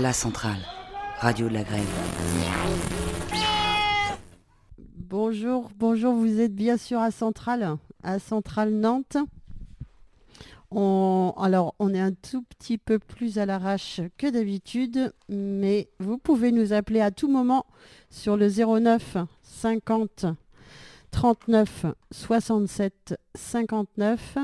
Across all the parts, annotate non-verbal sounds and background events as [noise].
La centrale, radio de la grève. Bonjour, bonjour, vous êtes bien sûr à Centrale, à Centrale Nantes. Alors, on est un tout petit peu plus à l'arrache que d'habitude, mais vous pouvez nous appeler à tout moment sur le 09 50 39 67 59.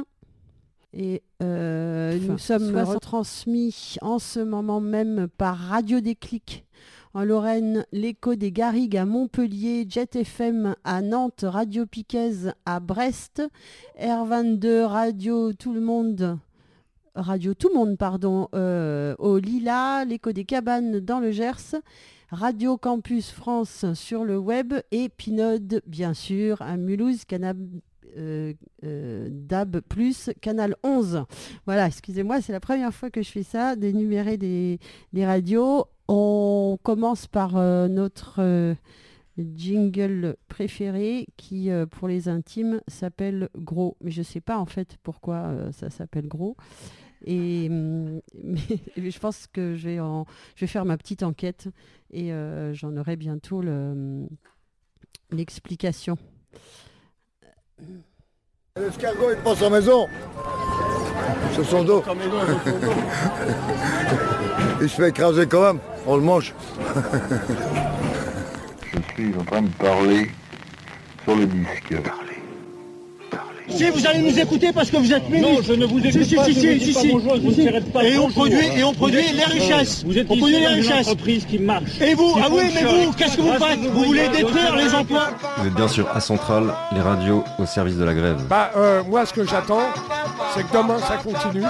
Et euh, nous sommes retransmis en ce moment même par Radio Déclic en Lorraine, l'écho des Garrigues à Montpellier, Jet FM à Nantes, Radio Piquez à Brest, R22 Radio Tout le Monde, Radio Tout le Monde, pardon, euh, au Lila, l'écho des Cabanes dans le Gers, Radio Campus France sur le web et Pinode, bien sûr, à Mulhouse, Canab euh, DAB+, canal 11. Voilà, excusez-moi, c'est la première fois que je fais ça, d'énumérer des, radios. On commence par euh, notre jingle préféré qui, pour les intimes, s'appelle Gros. Mais je ne sais pas en fait pourquoi ça s'appelle Gros. Et [laughs] je pense que je vais, en, je vais faire ma petite enquête et j'en aurai bientôt l'explication. L'escargot, il prend sa maison. Sur son dos. il se fait écraser quand même. On le mange. Je suis en train de parler sur le disque. Si vous allez nous écouter parce que vous êtes ministre. Non, je ne vous écoute si, pas. Si, si, si, si, pas et on produit, et on produit les richesses. Vous êtes on produit les richesses. entreprise qui marche. Et vous, ah oui, mais vous, qu'est-ce que vous faites Vous voulez détruire les emplois Vous êtes bien sûr à Centrale, les radios au service de la grève. Bah, euh, moi, ce que j'attends, c'est que demain, ça continue.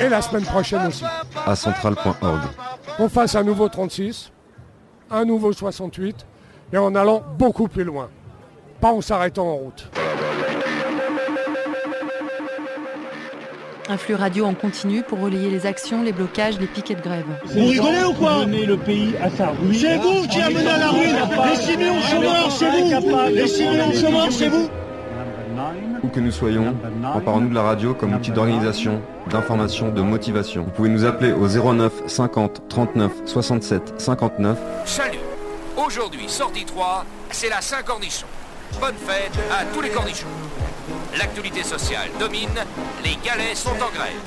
Et la semaine prochaine aussi. À centrale.org. On fasse un nouveau 36, un nouveau 68, et en allant beaucoup plus loin. Pas en s'arrêtant en route. Un flux radio en continu pour relayer les actions, les blocages, les piquets de grève. Vous rigolez ou quoi le pays à sa ruine. C'est vous qui amenez à la ruine Les 6 millions de chômeurs, c'est vous Les 6 millions de chômeurs, c'est vous Où que nous soyons, emparons-nous de la radio comme outil d'organisation, d'information, de motivation. Vous pouvez nous appeler au 09 50 39 67 59. Salut Aujourd'hui, sortie 3, c'est la Saint-Cornichon. Bonne fête à tous les cornichons. L'actualité sociale domine, les galets sont en grève.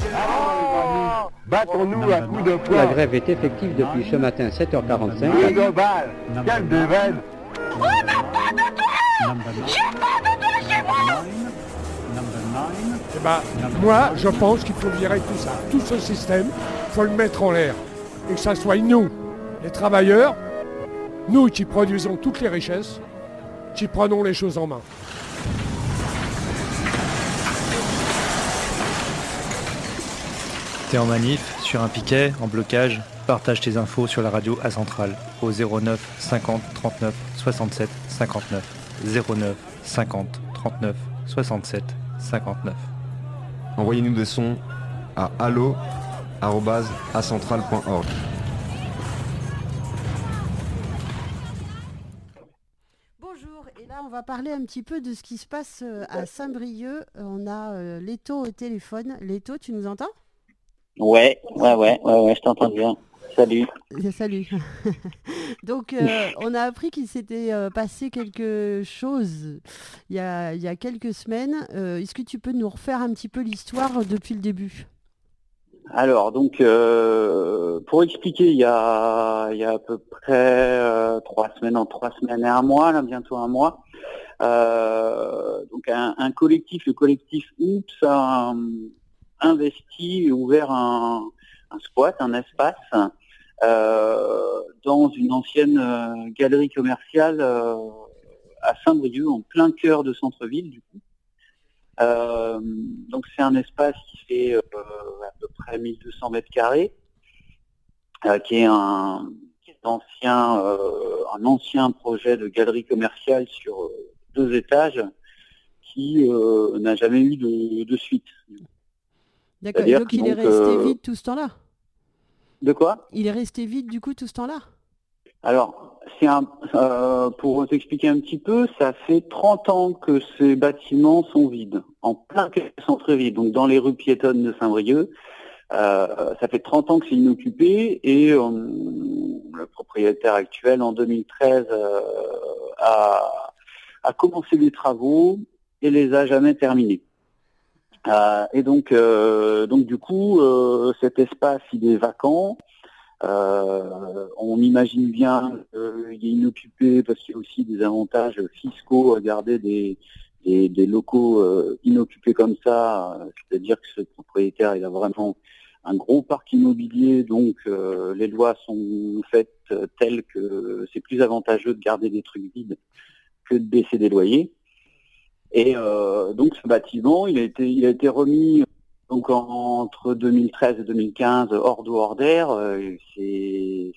Battons-nous à coups de poing. La grève est effective depuis ce matin 7h45. global, quel déveil On n'a pas de toit J'ai pas de toit chez moi Eh ben, moi, je pense qu'il faut virer tout ça. Tout ce système, il faut le mettre en l'air. Et que ça soit nous, les travailleurs, nous qui produisons toutes les richesses, qui prenons les choses en main. T'es en manif, sur un piquet, en blocage, partage tes infos sur la radio à Centrale au 09 50 39 67 59 09 50 39 67 59. Envoyez-nous des sons à allo@acentrale.org. Bonjour, et là on va parler un petit peu de ce qui se passe euh, à Saint-Brieuc. On a euh, Leto au téléphone. Leto, tu nous entends? Ouais, ouais, ouais, ouais, ouais, je t'entends bien. Salut. Salut. [laughs] Donc, euh, on a appris qu'il s'était euh, passé quelque chose il y a, il y a quelques semaines. Euh, Est-ce que tu peux nous refaire un petit peu l'histoire depuis le début? Alors, donc, pour expliquer, il y a, il y a à peu près trois semaines, en trois semaines et un mois, là, bientôt un mois. Donc, un, un collectif, le collectif Oups, a investi ouvert un, squat, un espace euh, dans une ancienne euh, galerie commerciale euh, à Saint-Brieuc, en plein cœur de centre-ville du coup. Donc c'est un espace qui fait à peu près 1200 mètres carrés, qui est un, ancien, un ancien projet de galerie commerciale sur deux étages qui n'a jamais eu de suite. D'accord, donc il est resté euh, vide tout ce temps-là? De quoi? Il est resté vide du coup tout ce temps-là? Alors, c'est un, euh, pour t'expliquer un petit peu, ça fait 30 ans que ces bâtiments sont vides, en plein centre-ville, donc dans les rues piétonnes de Saint-Brieuc. ça fait 30 ans que c'est inoccupé et le propriétaire actuel en 2013 a, a commencé des travaux et les a jamais terminés. Et donc, donc du coup, cet espace il est vacant. Euh, on imagine bien qu'il est inoccupé parce qu'il y a aussi des avantages fiscaux à garder des, des, locaux euh, inoccupés comme ça, c'est-à-dire que ce propriétaire il a vraiment un gros parc immobilier, donc euh, les lois sont faites telles que c'est plus avantageux de garder des trucs vides que de baisser des loyers. Et donc ce bâtiment, il a été, il a été remis donc entre 2013 et 2015, hors d'eau, hors d'air, euh, c'est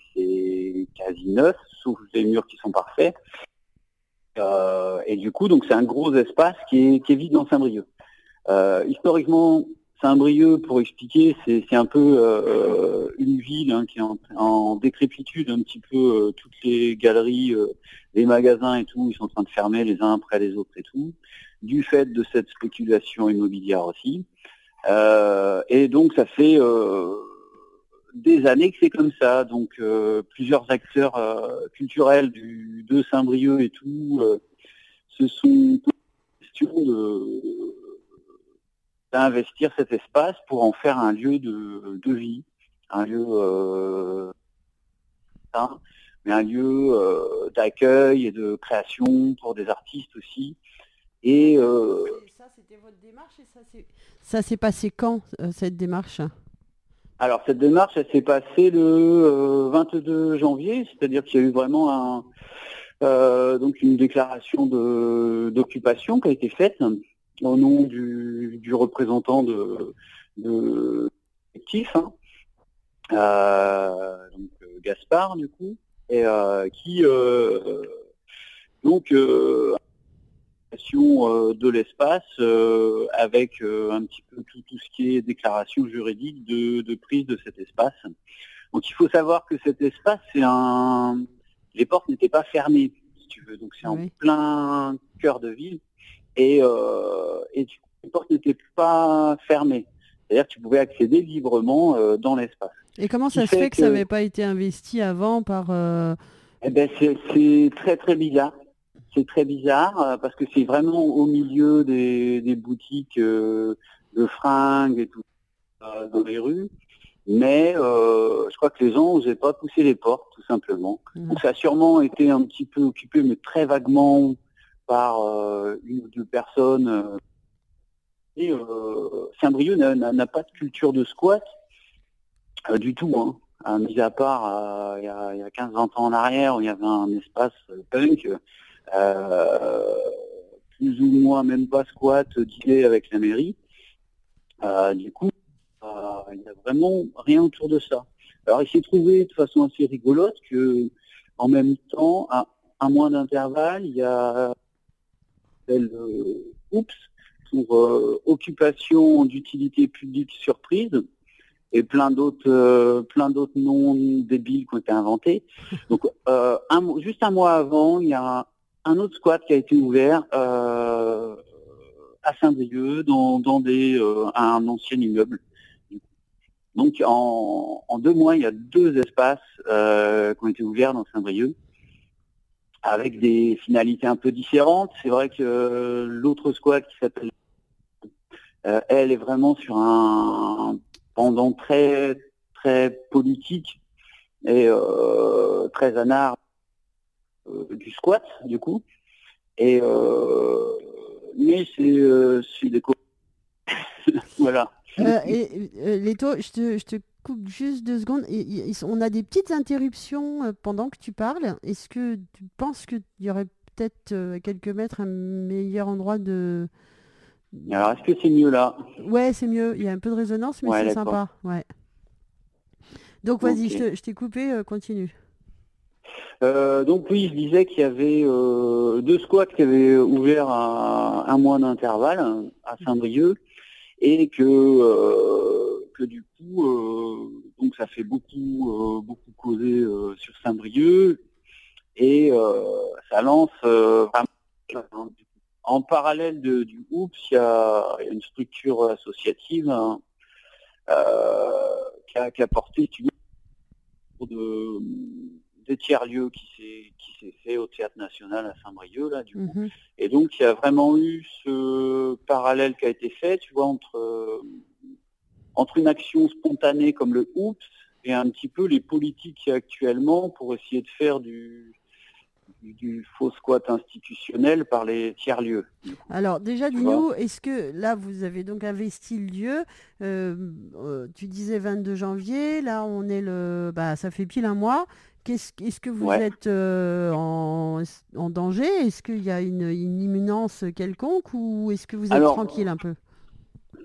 quasi neuf, sauf les murs qui sont parfaits. Euh, et du coup, donc c'est un gros espace qui est, vide dans Saint-Brieuc. Euh, historiquement, Saint-Brieuc, pour expliquer, c'est un peu une ville hein, qui est en, décrépitude, un petit peu toutes les galeries, les magasins et tout, ils sont en train de fermer les uns après les autres et tout, du fait de cette spéculation immobilière aussi. Euh, et donc ça fait euh, des années que c'est comme ça. Donc euh, plusieurs acteurs culturels du, de Saint-Brieuc et tout se sont question de d'investir cet espace pour en faire un lieu de, vie, un lieu mais un lieu d'accueil et de création pour des artistes aussi. Et, ça, c'était votre démarche et ça, ça s'est passé quand, euh, cette démarche? Alors, cette démarche, elle s'est passée le 22 euh, janvier, c'est-à-dire qu'il y a eu vraiment un, euh, donc une déclaration d'occupation qui a été faite au nom du, représentant de, de hein. donc Gaspard du coup, et qui donc euh, de l'espace euh, avec euh, un petit peu tout, ce qui est déclaration juridique de, prise de cet espace. Donc il faut savoir que cet espace, c'est un. Les portes n'étaient pas fermées, si tu veux. Donc c'est en plein cœur de ville. Et, et les portes n'étaient pas fermées. C'est-à-dire que tu pouvais accéder librement dans l'espace. Et comment ça se fait que, ça n'avait pas été investi avant par... Eh ben, c'est très très bizarre c'est très bizarre euh, parce que c'est vraiment au milieu des, boutiques euh, de fringues et tout euh, dans les rues. Mais je crois que les gens n'osaient pas pousser les portes, tout simplement. Mmh. Donc ça a sûrement été un petit peu occupé, mais très vaguement par une ou deux personnes. Et Saint-Brieuc n'a pas de culture de squat du tout. Hein. Mis à part il y a, a 15-20 ans en arrière où il y avait un espace punk, euh, plus ou moins même pas squat, dealer avec la mairie. Euh, du coup, euh, il n'y a vraiment rien autour de ça. Alors il s'est trouvé de façon assez rigolote que en même temps, à un mois d'intervalle, il y a oups pour occupation d'utilité publique surprise et plein d'autres plein d'autres noms débiles qui ont été inventés. [laughs] Donc un, juste un mois avant, il y a un autre squat qui a été ouvert euh, à Saint-Brieuc dans, des, euh, un ancien immeuble. Donc en, deux mois, il y a deux espaces euh, qui ont été ouverts dans Saint-Brieuc avec des finalités un peu différentes. C'est vrai que l'autre squat qui s'appelle elle est vraiment sur un pendant très très politique et très anard euh, du squat, du coup. Et euh, mais c'est euh, des [laughs] voilà. et Leto, je te, je te coupe juste deux secondes. on a des petites interruptions pendant que tu parles. Est-ce que tu penses qu'il y aurait peut-être quelques mètres un meilleur endroit de... Alors, est-ce que c'est mieux là Ouais, c'est mieux. Il y a un peu de résonance, mais c'est sympa. Ouais. Donc, vas-y, je t'ai coupé, continue. Euh, donc oui, je disais qu'il y avait euh, deux squats qui avaient ouvert à un mois d'intervalle à Saint-Brieuc et que, euh, que du coup, donc ça fait beaucoup, beaucoup causer sur Saint-Brieuc et ça lance en parallèle de, du OUPS, il y, a, une structure associative hein, a, qui a porté vois, de, des tiers-lieux qui s'est qui s'est fait au Théâtre National à Saint-Brieuc, là, du coup. Mhm. Et donc, il y a vraiment eu ce parallèle qui a été fait, tu vois, entre, euh, entre une action spontanée comme le OUPS et un petit peu les politiques actuellement pour essayer de faire du, du, du faux squat institutionnel par les tiers-lieux. Alors déjà, dis-nous, est-ce que là, vous avez donc investi le lieu euh, euh, Tu disais 22 janvier, là, on est le... Bah, ça fait pile un mois. Qu'est-ce, est-ce que vous Ouais. êtes euh, en, en danger? Est-ce qu'il y a une, une imminence quelconque ou est-ce que vous êtes Alors, tranquille un peu?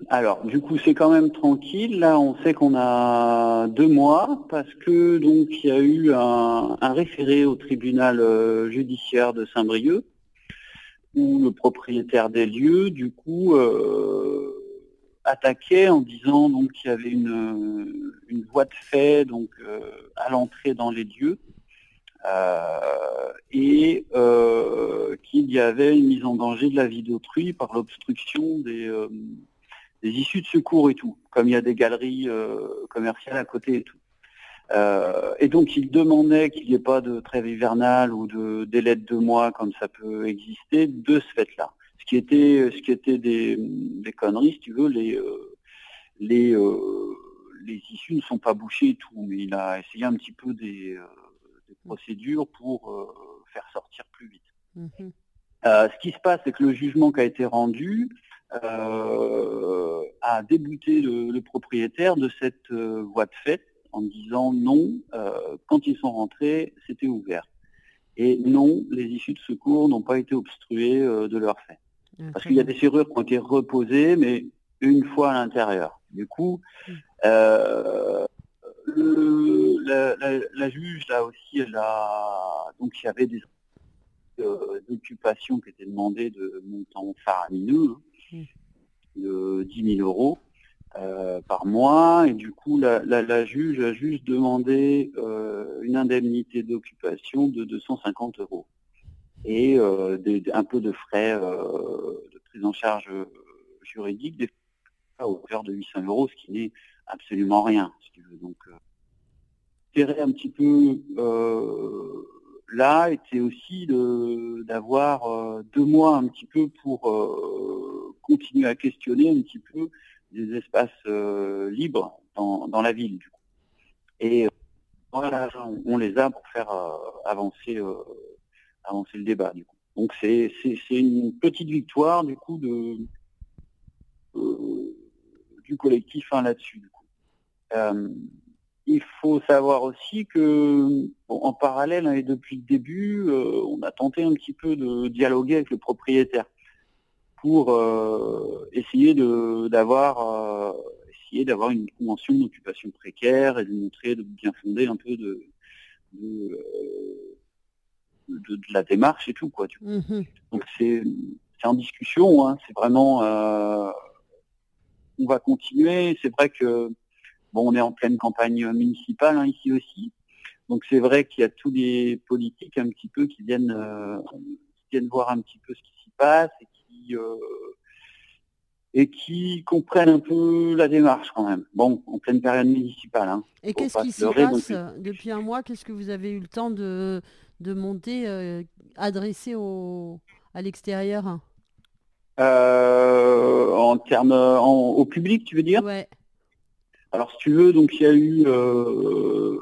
Alors, du coup, c'est quand même tranquille. Là, on sait qu'on a deux mois parce que donc il y a eu un, référé au tribunal euh, judiciaire de Saint-Brieuc où le propriétaire des lieux, du coup, euh, attaquait en disant donc qu'il y avait une, une voie de fait donc euh, à l'entrée dans les lieux et qu'il y avait une mise en danger de la vie d'autrui par l'obstruction des, des issues de secours et tout, comme il y a des galeries euh, commerciales à côté et tout. Euh, et donc il demandait qu'il n'y ait pas de trêve hivernale ou de délai de deux mois comme ça peut exister de ce fait-là. Ce qui était, ce qui était des, des conneries, si tu veux, les, euh, les, les issues ne sont pas bouchées et tout, mais il a essayé un petit peu des, des procédures pour euh, faire sortir plus vite. Mhm. Euh, ce qui se passe, c'est que le jugement qui a été rendu euh, a débouté le, le propriétaire de cette euh, voie de fait en disant non, euh, quand ils sont rentrés, c'était ouvert. Et non, les issues de secours n'ont pas été obstruées de leur fait. Parce qu'il y a des serrures qui ont été reposées, mais une fois à l'intérieur. Du coup, le- la, la- la juge, là aussi, elle a... Donc, il y avait des d'occupation qui étaient demandées de montant faramineux, hein, de 10 000 euros euh, par mois. Et du coup, la, la- juge a juste demandé euh, une indemnité d'occupation de 250 euros et euh, un peu de frais de prise en charge juridique, des à hauteur de 800 euros, ce qui n'est absolument rien. Donc, l'intérêt un petit peu là était aussi d'avoir deux mois un petit peu pour continuer à questionner un petit peu des espaces euh, libres dans, la ville. Du coup. Et euh, voilà, on, on les a pour faire euh, avancer, euh, avancer le débat. Donc c'est une petite victoire du coup euh, du collectif hein, là-dessus. Euh, il faut savoir aussi que, en parallèle, hein, et depuis le début, euh, on a tenté un petit peu de dialoguer avec le propriétaire pour euh, essayer de d'avoir euh, essayer d'avoir une convention d'occupation précaire et de montrer, de bien fonder un peu de de, euh, de- de la démarche et tout quoi. tu. Mhm. Donc c'est c'est en discussion, hein, c'est vraiment euh, on va continuer. C'est vrai que bon, on est en pleine campagne municipale hein, ici aussi, donc c'est vrai qu'il y a tous les politiques un petit peu qui viennent qui viennent voir un petit peu ce qui s'y passe et qui euh, et qui comprennent un peu la démarche quand même. Bon, en pleine période municipale. Hein. Et qu'est-ce qui se passe euh, depuis un mois? Qu'est-ce que vous avez eu le temps de, de monter, euh, adressé au, à l'extérieur? Euh, en termes au public, tu veux dire? Ouais. Alors, si tu veux, donc il y a eu, euh,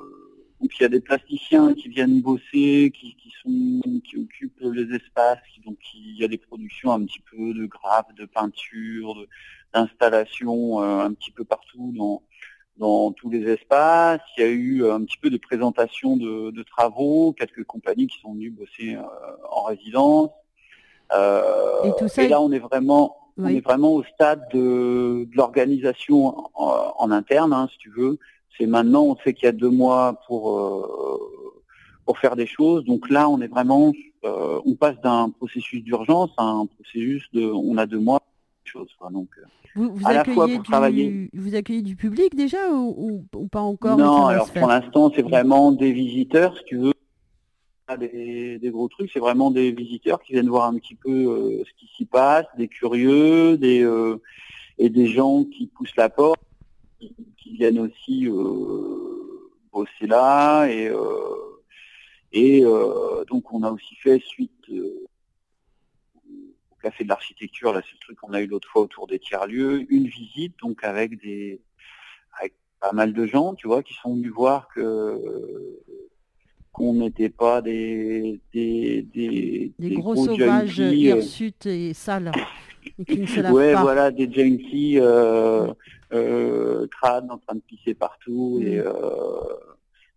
donc il y a des plasticiens qui viennent bosser, qui, qui sont, qui occupent les espaces, donc il y a des productions un petit peu de graphes, de peinture, d'installations euh, un petit peu partout dans dans tous les espaces. Il y a eu euh, un petit peu de présentations de, de travaux, quelques compagnies qui sont venues bosser euh, en résidence. Euh, Et tout ça et là, on est vraiment, on est vraiment au stade de, de l'organisation en, en interne, hein, si tu veux. C'est maintenant, on sait qu'il y a deux mois pour euh, pour faire des choses. Donc là, on est vraiment, euh, on passe d'un processus d'urgence à un processus de, on a deux mois choses. quoi. Donc, euh, Vous, vous à la fois travailler. vous accueillez du public déjà ou, ou- ou pas encore Non, alors pour l'instant, c'est vraiment des visiteurs, si tu veux. Des, des gros trucs, c'est vraiment des visiteurs qui viennent voir un petit peu euh, ce qui s'y passe, des curieux, des euh, et des gens qui poussent la porte, qui, qui viennent aussi bosser là et et donc on a aussi fait suite au café de l'architecture, là c'est le truc qu'on a eu l'autre fois autour des tiers-lieux, une visite donc avec des avec pas mal de gens, tu vois, qui sont venus voir que qu'on n'était pas des des, des, des, gros, sauvages hirsutes et sales. Et qui ne se ouais, voilà, des junkies euh, euh, crades en train de pisser partout et euh,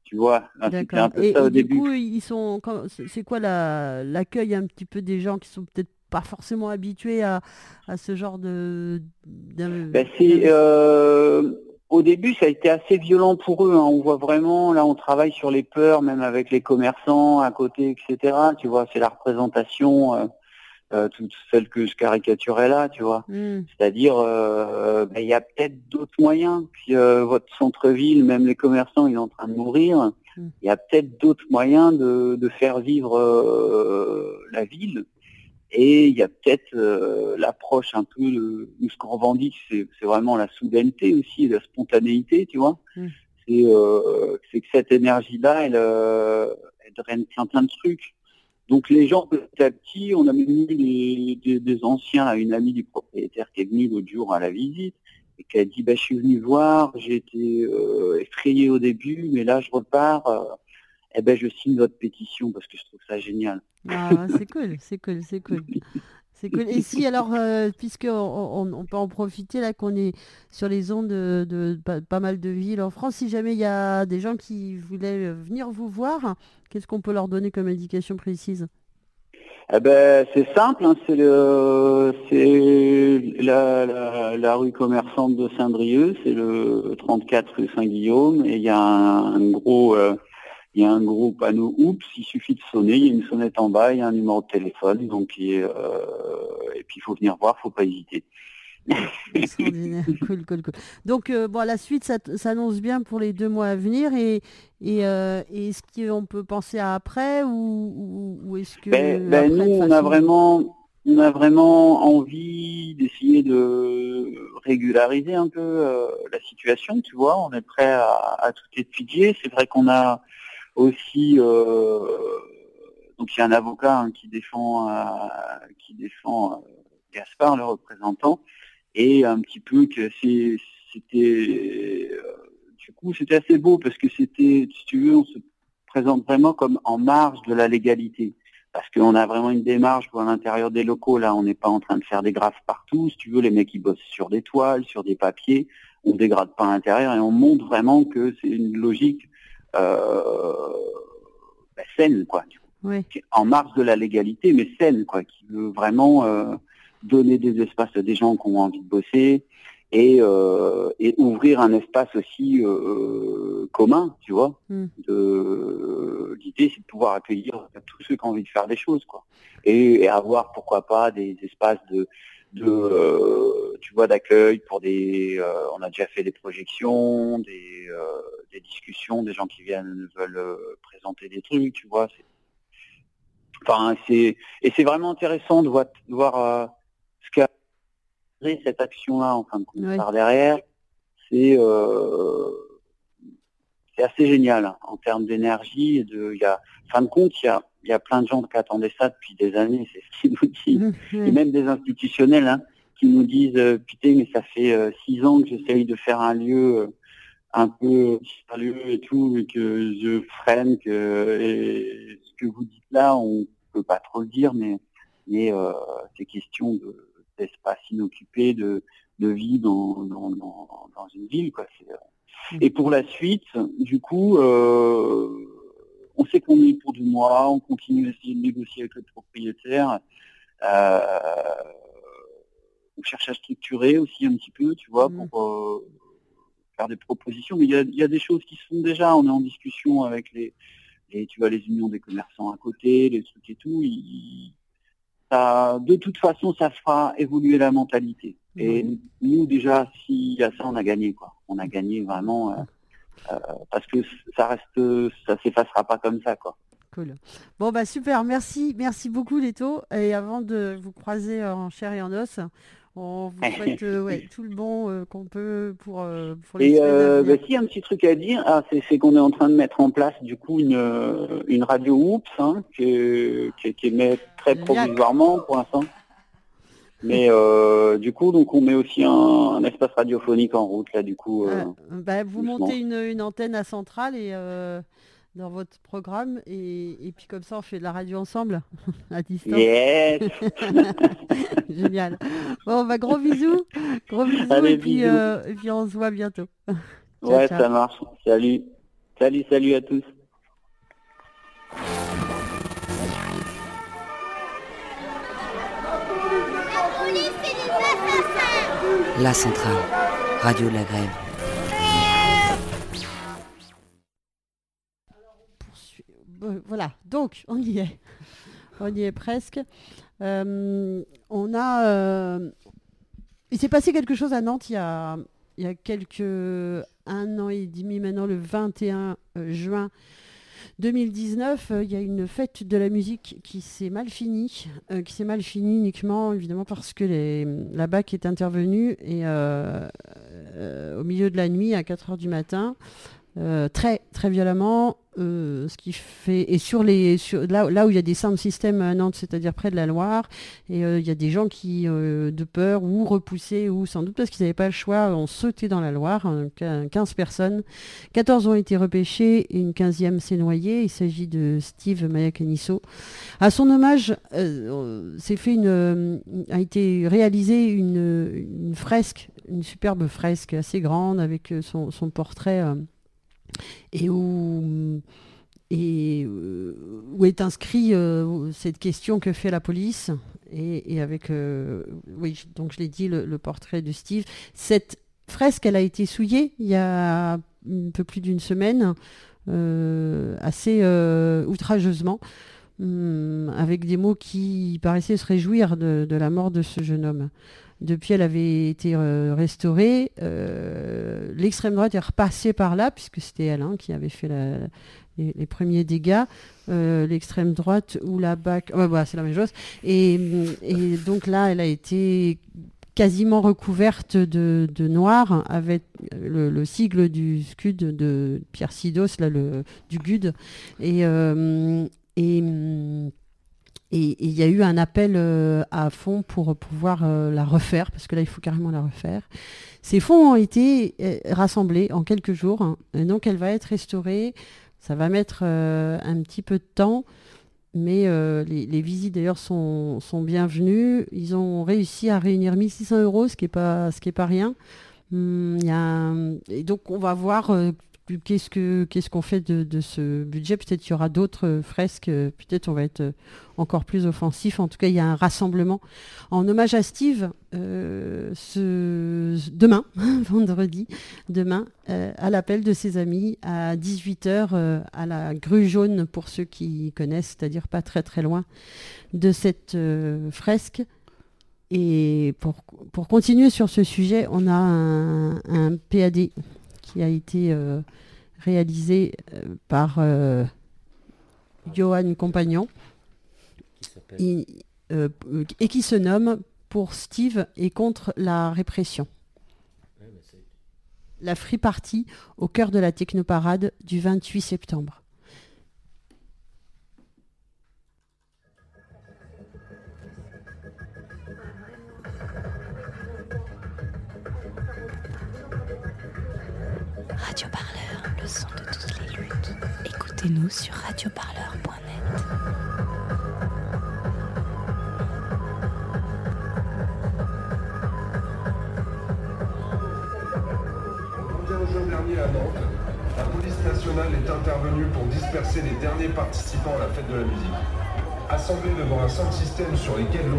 tu vois, c'était un peu et, ça au début. Du coup, ils sont, c'est quoi l'accueil un petit peu des gens qui sont peut-être pas forcément habitués à, à ce genre de. Ben, c'est euh, au début, ça a été assez violent pour eux. Hein. On voit vraiment, là, on travaille sur les peurs, même avec les commerçants à côté, etc. Tu vois, c'est la représentation, euh, euh, toute celle que je caricaturais là, tu vois. Hmm. C'est-à-dire, euh, ben, il y a peut-être d'autres moyens. Si votre centre-ville, même les commerçants, ils sont en train de mourir. Hmm. Il y a peut-être d'autres moyens de, de, faire vivre la ville et il y a peut-être euh, l'approche un peu de, ce qu'on revendique, c'est vraiment la soudaineté aussi, la spontanéité, tu vois. Mm. Euh, c'est que cette énergie-là, elle, euh, elle draine plein plein de trucs. Donc les gens, petit à petit, on a mis des, des, anciens, à une amie du propriétaire qui est venue l'autre jour à la visite, et qui a dit, bah, je suis venu voir, j'ai été effrayé au début, mais là je repars eh ben, je signe votre pétition parce que je trouve ça génial. Ah, [laughs] c'est cool, c'est cool, c'est cool. C'est cool. Et si alors, euh, puisqu'on on, peut en profiter là qu'on est sur les ondes de, pas, mal de villes en France, si jamais il y a des gens qui voulaient venir vous voir, qu'est-ce qu'on peut leur donner comme indication précise? Eh ben, c'est simple, hein, c'est le, c'est la, rue commerçante de Saint-Brieuc, c'est le 34 rue Saint-Guillaume, et il y a un, gros, euh, y a un gros panneau Oups, il suffit de sonner, il y a une sonnette en bas, il y a un numéro de téléphone, donc euh, et puis il faut venir voir, il ne faut pas hésiter. [laughs] [laughs] cool, cool, cool. Donc euh, bon, la suite ça s'annonce bien pour les deux mois à venir et, et, euh, est-ce qu'on peut penser à après ou, est-ce que ben, ben, nous on a vraiment on a vraiment envie d'essayer de régulariser un peu la situation, tu vois. On est prêt à, à tout étudier. C'est vrai qu'on a aussi, euh, donc il y a un avocat hein, qui défend, euh, qui défend euh, Gaspard, le représentant, et un petit peu que c'était, du coup, c'était assez beau parce que c'était, si tu veux, on se présente vraiment comme en marge de la légalité parce qu'on a vraiment une démarche à l'intérieur des locaux. Là, on n'est pas en train de faire des graphes partout. Si tu veux, les mecs ils bossent sur des toiles, sur des papiers. On ne dégrade pas l'intérieur et on montre vraiment que c'est une logique euh, bah, saine, quoi. En marge de la légalité, mais saine, quoi, qui veut vraiment euh, donner des espaces à des gens qui ont envie de bosser et, euh, et ouvrir un espace aussi commun, tu vois. Hmm. L'idée, c'est de pouvoir accueillir tous ceux qui ont envie de faire des choses, quoi. Et, avoir, pourquoi pas, des espaces de, de tu vois d'accueil pour des on a déjà fait des projections des, des discussions, des gens qui viennent veulent euh, présenter des trucs, tu vois. Enfin, c'est et c'est vraiment intéressant de voir, voir euh, ce qu'a cette action-là en fin de compte par derrière. C'est euh, c'est assez génial hein, en termes d'énergie. De, y a, fin de compte, il y a, il y a plein de gens qui attendaient ça depuis des années. C'est ce qu'ils nous disent, et même des institutionnels hein, qui nous disent, putain, mais ça fait six ans que j'essaye de faire un lieu un peu sérieux et tout, et que je freine, que et ce que vous dites là, on peut pas trop le dire, mais, mais euh, c'est question d'espace inoccupé, de, de vie dans, dans, dans, une ville. Quoi. Euh. Et pour la suite, du coup, euh, on sait qu'on est pour deux mois, on continue à essayer de négocier avec le propriétaire. Euh, on cherche à structurer aussi un petit peu, tu vois, mmh. pour euh, faire des propositions, mais il y a, des choses qui se font déjà. On est en discussion avec les, tu vois, les unions des commerçants à côté, les trucs et tout. Ça, de toute façon, ça fera évoluer la mentalité. Et nous, déjà, s'il y a ça, on a gagné, quoi. On a gagné vraiment, euh, euh, parce que ça reste, ça s'effacera pas comme ça, quoi. Cool. Bon bah super, merci, merci beaucoup Leto. Et avant de vous croiser en chair et en os, On vous souhaite euh, ouais, [laughs] tout le bon euh, qu'on peut pour, euh, pour les Et euh, bah, si, un petit truc à dire, ah, c'est qu'on est en train de mettre en place du coup une, euh, une radio Oops hein, qui, qui, très provisoirement pour l'instant. Mais euh, du coup, donc on met aussi un, un espace radiophonique en route là, du coup. euh, Ah, bah, vous montez une, une antenne à centrale et euh, dans votre programme et, et puis comme ça on fait de la radio ensemble [laughs] à distance. Yes. [laughs] Génial. Bon bah gros bisous, gros bisous Allez, et puis bisous. euh, et puis on se voit bientôt. [laughs] Ciao, ouais, ciao. ça marche. Salut. Salut, salut à tous. La centrale. Radio de la Grève. Euh, voilà, donc [laughs] on y est. On y est presque. Euh, on a. euh, Il s'est passé quelque chose à Nantes il y a, il y a quelques. un an et demi maintenant, le 21 juin 2019, euh, il y a une fête de la musique qui s'est mal finie, euh, qui s'est mal finie uniquement évidemment parce que la BAC est intervenue et euh, euh, au milieu de la nuit à 4 heures du matin, euh, très très violemment, euh, ce qui fait et sur les sur, là, là où il y a des sound systems à Nantes, c'est-à-dire près de la Loire, et euh, il y a des gens qui de peur ou repoussés ou sans doute parce qu'ils n'avaient pas le choix, ont sauté dans la Loire, hein, quin- 15 personnes, 14 ont été repêchés et une 15e s'est noyée. Il s'agit de Steve Mayakanisso. À son hommage, s'est fait une, a été réalisée une, fresque, une superbe fresque assez grande avec son, portrait et où euh, est inscrit euh, cette question que fait la police. Et, avec euh, oui donc je l'ai dit le, portrait de Steve. Cette fresque elle a été souillée il y a un peu plus d'une semaine assez outrageusement hum, avec des mots qui paraissaient se réjouir de la mort de ce jeune homme depuis, elle avait été euh, restaurée. Euh, L'extrême droite est repassée par là, puisque c'était elle hein, qui avait fait les, premiers dégâts. Euh, L'extrême droite ou la BAC, ouais, voilà, c'est la même chose. Et, et donc là, elle a été quasiment recouverte de, noir avec le, le sigle du SCUD de Pierre Sidos, là, du GUD. Et, et, et il y a eu un appel euh, à fonds pour pouvoir euh, la refaire, parce que là, il faut carrément la refaire. Ces fonds ont été euh, rassemblés en quelques jours, hein, et donc elle va être restaurée. Ça va mettre un petit peu de temps, mais les, visites d'ailleurs sont, sont bienvenues. Ils ont réussi à réunir 1600 euros, ce qui n'est pas, pas rien. Hum, y a Et donc on va voir qu'est-ce que qu'est-ce qu'on fait de, ce budget? Peut-être qu'il y aura d'autres fresques, euh, peut-être on va être euh, encore plus offensif. En tout cas, il y a un rassemblement en hommage à Steve euh, demain, [laughs] vendredi, demain, à l'appel de ses amis à 18h à la grue jaune pour ceux qui connaissent, c'est-à-dire pas très très loin de cette fresque. Et pour, continuer sur ce sujet, on a un PAD qui a été euh, réalisé euh, par euh, Johan Compagnon et, et qui se nomme Pour Steve et contre la répression. La Free Party au cœur de la technoparade du 28 septembre. Radio Parleur, le son de toutes les luttes. Écoutez-nous sur radioparleur.net. Le 21 juin dernier à Nantes, la police nationale est intervenue pour disperser les derniers participants à la fête de la musique. Assemblés devant un sound système sur les quais de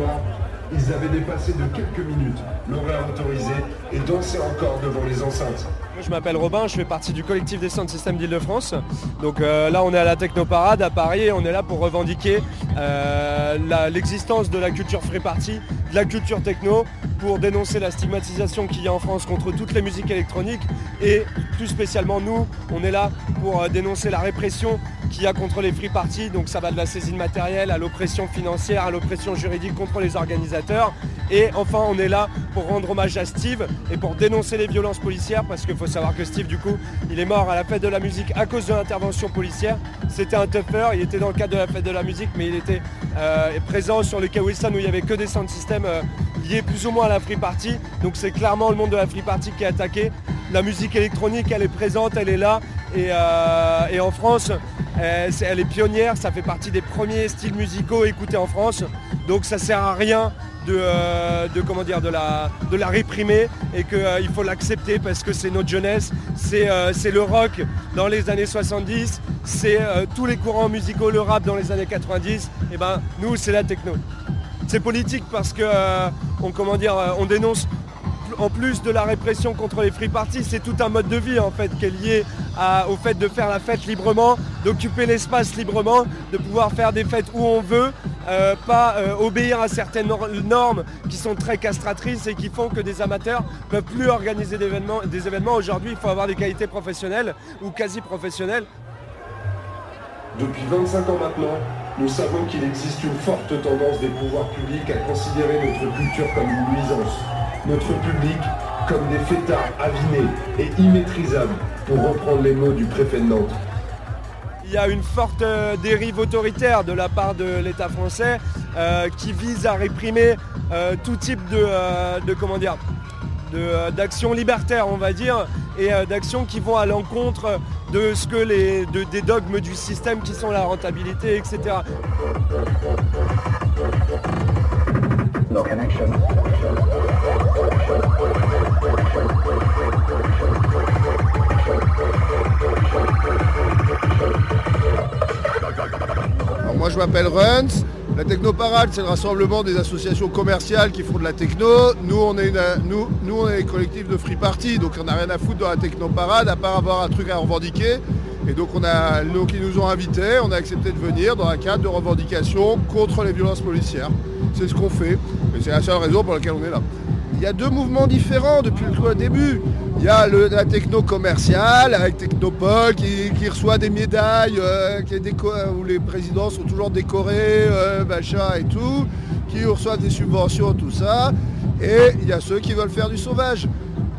ils avaient dépassé de quelques minutes l'horaire autorisé et dansaient encore devant les enceintes. Je m'appelle Robin, je fais partie du collectif des Sound Systems d'Île-de-France. Donc euh, là, on est à la Technoparade à Paris on est là pour revendiquer euh, l'existence de la culture free party, de la culture techno, pour dénoncer la stigmatisation qu'il y a en France contre toutes les musiques électroniques et plus spécialement nous, on est là pour euh, dénoncer la répression qu'il y a contre les free parties. Donc ça va de la saisine matérielle à l'oppression financière, à l'oppression juridique contre les organisateurs. Et enfin, on est là pour rendre hommage à Steve et pour dénoncer les violences policières parce qu'il faut savoir que Steve, du coup, il est mort à la fête de la musique à cause de l'intervention policière. C'était un tougher, il était dans le cadre de la fête de la musique, mais il était euh, présent sur le Wilson où il n'y avait que des sound systems euh, liés plus ou moins à la free party. Donc c'est clairement le monde de la free party qui est attaqué. La musique électronique, elle est présente, elle est là. Et, euh, en France, elle est pionnière, ça fait partie des premiers styles musicaux écoutés en France. Donc ça sert à rien euh, de, comment dire, de, la, réprimer et qu'il euh, faut l'accepter parce que c'est notre jeunesse, c'est euh, le rock dans les années 70, c'est tous les courants musicaux, le rap dans les années 90, et ben nous c'est la techno. C'est politique parce que on, comment dire, on dénonce en plus de la répression contre les free parties, c'est tout un mode de vie en fait qui est lié au fait de faire la fête librement, d'occuper l'espace librement, de pouvoir faire des fêtes où on veut, euh, pas euh, obéir à certaines normes qui sont très castratrices et qui font que des amateurs ne peuvent plus organiser des événements. Des événements. Aujourd'hui, il faut avoir des qualités professionnelles ou quasi professionnelles. Depuis 25 ans maintenant, nous savons qu'il existe une forte tendance des pouvoirs publics à considérer notre culture comme une nuisance, notre public comme des fêtards avinés et immaîtrisables, pour reprendre les mots du préfet de Nantes il y a une forte euh, dérive autoritaire de la part de l'État français euh, qui vise à réprimer euh, tout type de, comment dire d'actions libertaires on va dire et d'actions qui vont à l'encontre de ce que les des dogmes du système qui sont la rentabilité etc. moi je m'appelle Runs. La Technoparade, c'est le rassemblement des associations commerciales qui font de la techno. Nous, on est, nous, nous, on est les collectifs de Free Party, donc on n'a rien à foutre dans la Technoparade, à part avoir un truc à revendiquer. Et donc, on a, donc ils nous ont invités, on a accepté de venir dans un cadre de revendication contre les violences policières. C'est ce qu'on fait, et c'est la seule raison pour laquelle on est là. Il y a deux mouvements différents depuis le début. Il y a la techno commerciale avec Technopole qui, reçoit des médailles, euh, où les présidents sont toujours décorés, euh, machin et tout, qui reçoivent des subventions, tout ça. Et il y a ceux qui veulent faire du sauvage.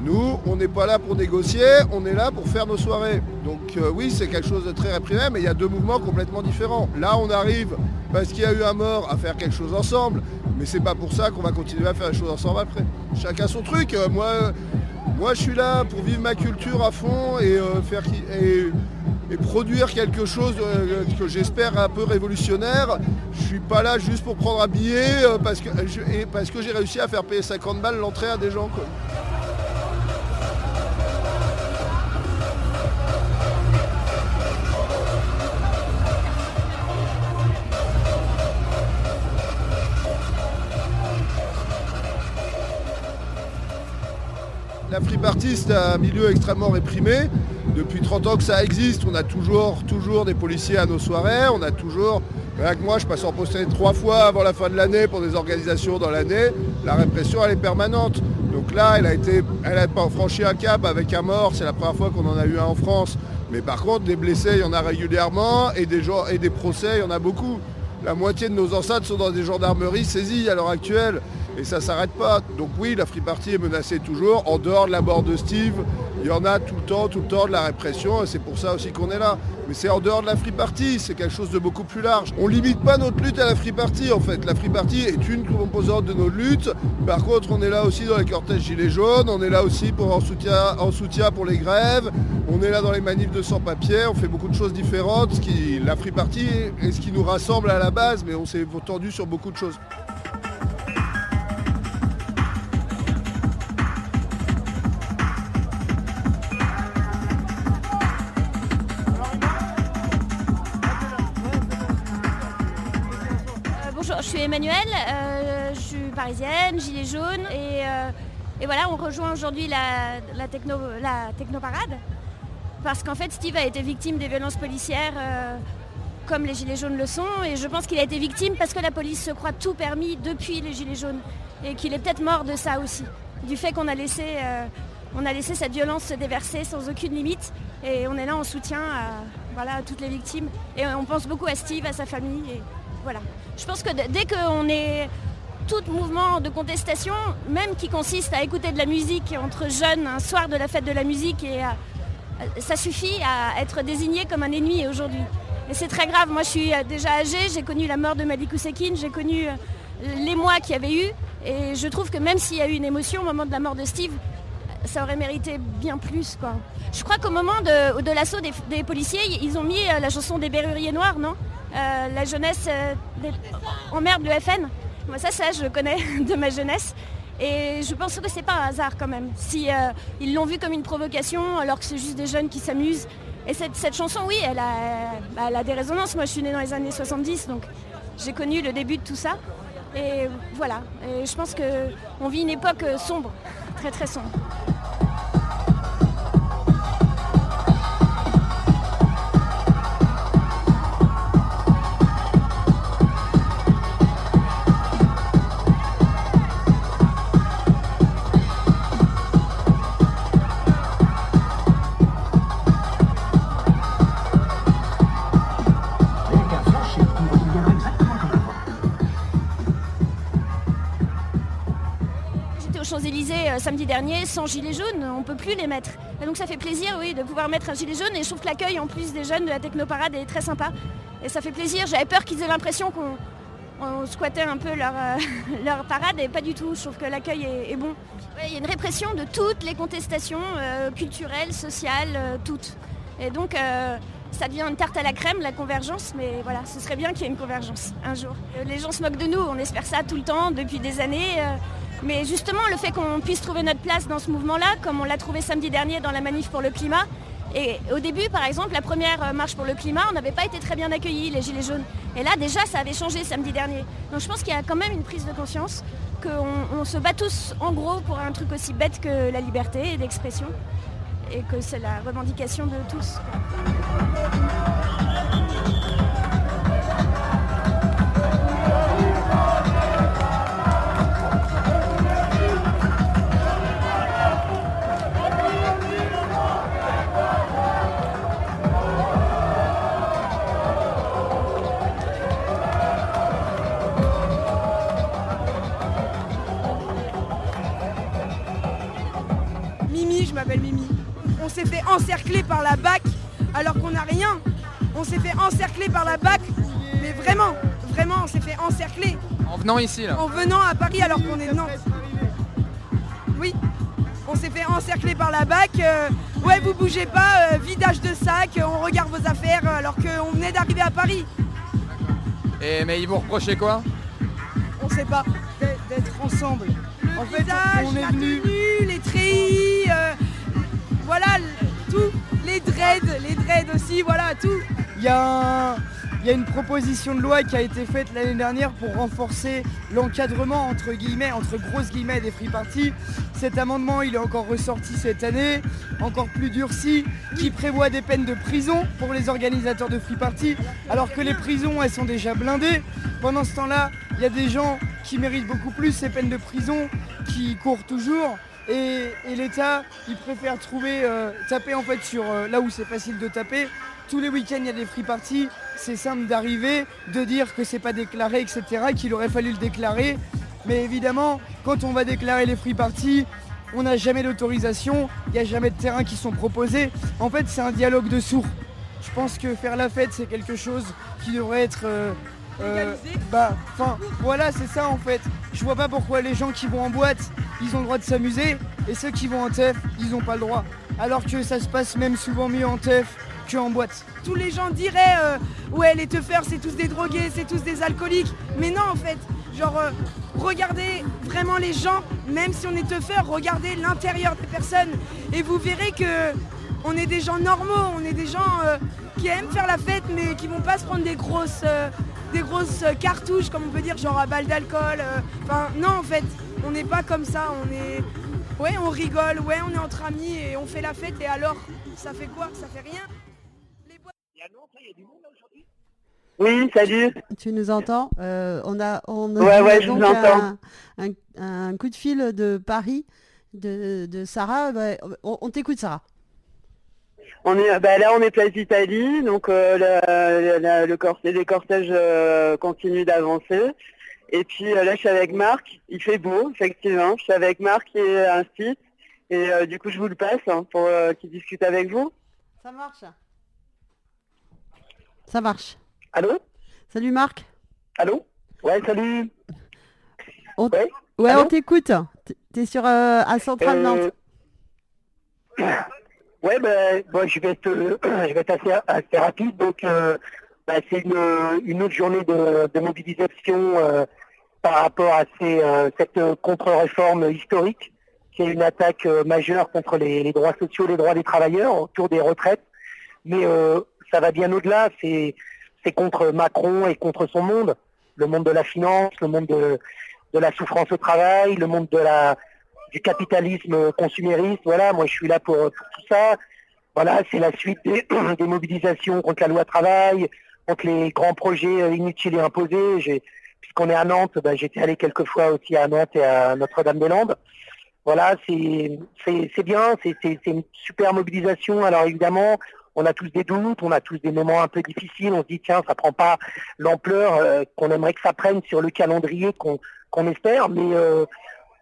Nous, on n'est pas là pour négocier, on est là pour faire nos soirées. Donc euh, oui, c'est quelque chose de très réprimé, mais il y a deux mouvements complètement différents. Là, on arrive, parce qu'il y a eu un mort, à faire quelque chose ensemble. Mais c'est pas pour ça qu'on va continuer à faire les choses ensemble après. Chacun son truc. Euh, moi, moi, je suis là pour vivre ma culture à fond et euh, produire quelque chose euh, que j'espère un peu révolutionnaire. Je suis pas là juste pour prendre un billet parce que j'ai réussi à faire payer 50 balles l'entrée à des gens. La free c'est un milieu extrêmement réprimé. Depuis 30 ans que ça existe, on a toujours, toujours des policiers à nos soirées. On a toujours, avec moi, je passe en poste trois fois avant la fin de l'année pour des organisations dans l'année. La répression, elle est permanente. Donc là, elle a été, elle a franchi un cap avec un mort. C'est la première fois qu'on en a eu un en France. Mais par contre, des blessés, il y en a régulièrement et des, gens, et des procès, il y en a beaucoup. La moitié de nos enceintes sont dans des gendarmeries saisies à l'heure actuelle et ça s'arrête pas. Donc oui, la Free Party est menacée toujours, en dehors de la mort de Steve, il y en a tout le temps, tout le temps de la répression, et c'est pour ça aussi qu'on est là. Mais c'est en dehors de la Free Party, c'est quelque chose de beaucoup plus large. On limite pas notre lutte à la Free Party en fait. La Free Party est une composante de notre lutte. Par contre, on est là aussi dans les cortèges gilets jaunes, on est là aussi pour en soutien, en soutien pour les grèves, on est là dans les manifs de sans-papiers, on fait beaucoup de choses différentes. Qui, la Free Party est ce qui nous rassemble à la base, mais on s'est tendu sur beaucoup de choses. Emmanuel, euh, je suis parisienne, gilet jaune et, euh, voilà, on rejoint aujourd'hui la, techno, la technoparade parce qu'en fait Steve a été victime des violences policières euh, comme les gilets jaunes le sont et je pense qu'il a été victime parce que la police se croit tout permis depuis les gilets jaunes et qu'il est peut-être mort de ça aussi, du fait qu'on a laissé on a laissé cette violence se déverser sans aucune limite. Et on est là en soutien à, voilà, toutes les victimes. Et on pense beaucoup à Steve, à sa famille. Et voilà. Je pense que dès qu'on est tout mouvement de contestation, même qui consiste à écouter de la musique entre jeunes un soir de la fête de la musique, et ça suffit à être désigné comme un ennemi aujourd'hui. Et c'est très grave. Moi, je suis déjà âgée, j'ai connu la mort de Malik Ousekine, j'ai connu les mois qu'il y avait eu. Et je trouve que même s'il y a eu une émotion au moment de la mort de Steve, ça aurait mérité bien plus. Je crois qu'au moment de, de l'assaut des, policiers, ils ont mis la chanson des Berruriers Noirs, non? La jeunesse en merde du FN. Moi, ça, ça, je connais [laughs] de ma jeunesse. Et je pense que c'est pas un hasard quand même. Si ils l'ont vu comme une provocation, alors que c'est juste des jeunes qui s'amusent. Et cette, chanson, oui, elle a, bah, elle a des résonances. Moi, je suis née dans les années 70, donc j'ai connu le début de tout ça. Et voilà, je pense qu'on vit une époque sombre, très très sombre. Samedi dernier sans gilet jaune, on ne peut plus les mettre. Et donc ça fait plaisir oui, de pouvoir mettre un gilet jaune et je trouve que l'accueil en plus des jeunes de la Technoparade est très sympa. Et ça fait plaisir, j'avais peur qu'ils aient l'impression qu'on squattait un peu leur, [laughs] leur, parade et pas du tout, je trouve que l'accueil est, bon. Il y a une répression de toutes les contestations culturelles, sociales, toutes. Et donc ça devient une tarte à la crème, la convergence, mais voilà, ce serait bien qu'il y ait une convergence un jour. Les gens se moquent de nous, on espère ça tout le temps, depuis des années. Mais justement, le fait qu'on puisse trouver notre place dans ce mouvement-là, comme on l'a trouvé samedi dernier dans la manif pour le climat, et au début, par exemple, la première marche pour le climat, on n'avait pas été très bien accueillis, les Gilets jaunes. Et là, déjà, ça avait changé samedi dernier. Donc je pense qu'il y a quand même une prise de conscience qu'on se bat tous, en gros, pour un truc aussi bête que la liberté d'expression, et que c'est la revendication de tous. S'est fait encercler par la BAC alors qu'on n'a rien. On s'est fait encercler par la BAC, mais vraiment, vraiment, on s'est fait encercler. En venant ici, là En venant à Paris alors qu'on est de Nantes. Oui, on s'est fait encercler par la BAC. ouais, vous bougez pas, vidage de sac, on regarde vos affaires alors qu'on venait d'arriver à Paris. Et mais ils vous reprochaient quoi? On sait pas. D'être ensemble. Le en fait, on est la tenue, les treillis, voilà, tout, les dreads, les dreads aussi, voilà, tout. Il y, a une proposition de loi qui a été faite l'année dernière pour renforcer l'encadrement entre guillemets, entre grosses guillemets des free parties. Cet amendement, il est encore ressorti cette année, encore plus durci, qui prévoit des peines de prison pour les organisateurs de free party, alors que les prisons, elles sont déjà blindées. Pendant ce temps-là, il y a des gens qui méritent beaucoup plus ces peines de prison, qui courent toujours. Et, l'État, il préfère trouver, taper en fait sur là où c'est facile de taper. Tous les week-ends, il y a des free parties. C'est simple d'arriver, de dire que c'est pas déclaré, etc., qu'il aurait fallu le déclarer. Mais évidemment, quand on va déclarer les free parties, on n'a jamais d'autorisation, il n'y a jamais de terrain qui sont proposés. En fait, c'est un dialogue de sourds. Je pense que faire la fête, c'est quelque chose qui devrait être euh, bah, enfin, voilà, c'est ça en fait. Je vois pas pourquoi les gens qui vont en boîte, ils ont le droit de s'amuser, et ceux qui vont en teuf, ils ont pas le droit. Alors que ça se passe même souvent mieux en teuf qu'en boîte. Tous les gens diraient, euh, ouais, les teufeurs, c'est tous des drogués, c'est tous des alcooliques. Mais non, en fait, genre, euh, regardez vraiment les gens, même si on est teufeurs, regardez l'intérieur des personnes, et vous verrez que on est des gens normaux, on est des gens qui aiment faire la fête, mais qui vont pas se prendre des grosses des grosses cartouches, comme on peut dire, genre à balle d'alcool. Enfin, non, en fait, on n'est pas comme ça. On est, ouais, on rigole, ouais, on est entre amis et on fait la fête. Et alors, ça fait quoi? Ça fait rien? Oui, salut. Tu nous entends? Euh, On a, on ouais, ouais, je donc vous entends. Un, un, coup de fil de Paris de, de Sarah. Bah, on, on t'écoute, Sarah. On est, bah là, on est place d'Italie, donc euh, la- la- le cortège, les cortèges euh, continuent d'avancer. Et puis euh, là, je suis avec Marc. Il fait beau, effectivement. Je suis avec Marc qui est un site. Et du coup, je vous le passe hein, pour qu'il discute avec vous. Ça marche. Ça marche. Allô? Salut Marc. Allô? Ouais, salut. On- Ouais, on t'écoute. T'es sur à Centrale Nantes. Ouais, ben, je vais être, [clears throat] je vais être assez, assez rapide. Donc, euh, bah, c'est une, une autre journée de, de mobilisation euh, par rapport à ces, euh, cette contre-réforme historique, qui est une attaque euh, majeure contre les, les droits sociaux, les droits des travailleurs autour des retraites. Mais ça va bien au-delà. C'est, c'est contre Macron et contre son monde, le monde de la finance, le monde de, de la souffrance au travail, le monde de la du capitalisme consumériste. Voilà, moi je suis là pour, tout ça. Voilà, c'est la suite [clears throat] des, mobilisations contre la loi travail, contre les grands projets euh, inutiles et imposés. Puisqu'on est à Nantes, ben, j'étais allé quelques fois aussi à Nantes et à Notre-Dame-des-Landes. Voilà, c'est bien, c'est une super mobilisation. Alors évidemment, on a tous des doutes, on a tous des moments un peu difficiles. On se dit tiens, ça prend pas l'ampleur euh, qu'on aimerait que ça prenne sur le calendrier qu'on qu'on espère, mais euh,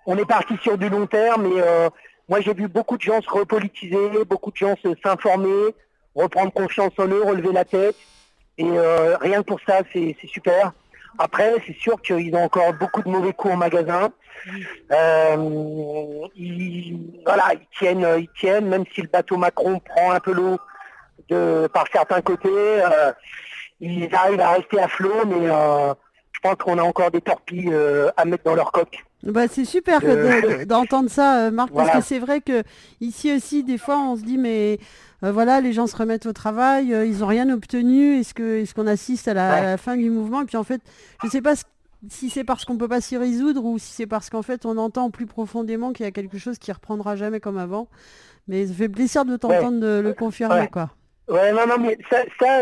on est parti sur du long terme. Et euh, moi, j'ai vu beaucoup de gens se repolitiser, beaucoup de gens s'informer, reprendre confiance en eux, relever la tête. Et euh, rien que pour ça, c'est super. Après, c'est sûr qu'ils ont encore beaucoup de mauvais coups en magasin. Euh, ils, voilà, ils tiennent, ils tiennent, même si le bateau Macron prend un peu l'eau par certains côtés, ils arrivent à rester à flot, mais je pense qu'on a encore des torpilles à mettre dans leur coque. Bah, c'est super Euh, de- d'entendre ça, euh, Marc, parce que c'est vrai que ici aussi, des fois, on se dit, mais euh, voilà, les gens se remettent au travail, euh, ils n'ont rien obtenu, est-ce qu'on assiste à la, à la fin du mouvement? Et puis en fait, je ne sais pas si c'est parce qu'on ne peut pas s'y résoudre ou si c'est parce qu'en fait, on entend plus profondément qu'il y a quelque chose qui reprendra jamais comme avant. Mais ça fait plaisir de t'entendre le confirmer, Ouais. quoi. Ouais, non, non, mais ça, ça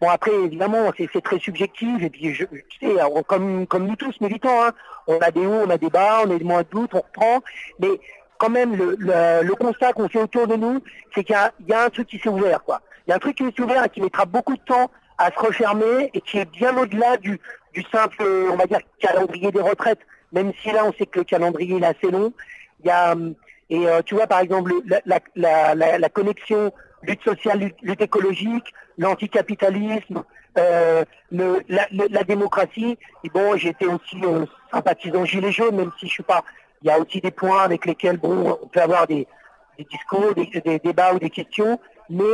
bon, après, évidemment, c'est très subjectif, et puis, je, tu sais, comme, comme nous tous, militants, hein, on a des hauts, on a des bas, on a des moins de doutes, on reprend, mais quand même, le, le, le constat qu'on fait autour de nous, c'est qu'il y, y a un truc qui s'est ouvert, quoi. Il y a un truc qui s'est ouvert et qui mettra beaucoup de temps à se refermer, et qui est bien au-delà du, du simple, on va dire, calendrier des retraites, même si là, on sait que le calendrier est assez long. Il y a, hum, et euh, tu vois, par exemple, la, la, la, la connexion lutte sociale, lutte, écologique, l'anticapitalisme, euh, la, démocratie. Et bon, j'étais aussi euh, sympathisant gilet jaune, même si je suis pas. Il y a aussi des points avec lesquels bon, on peut avoir des, discours, des, débats ou des questions, mais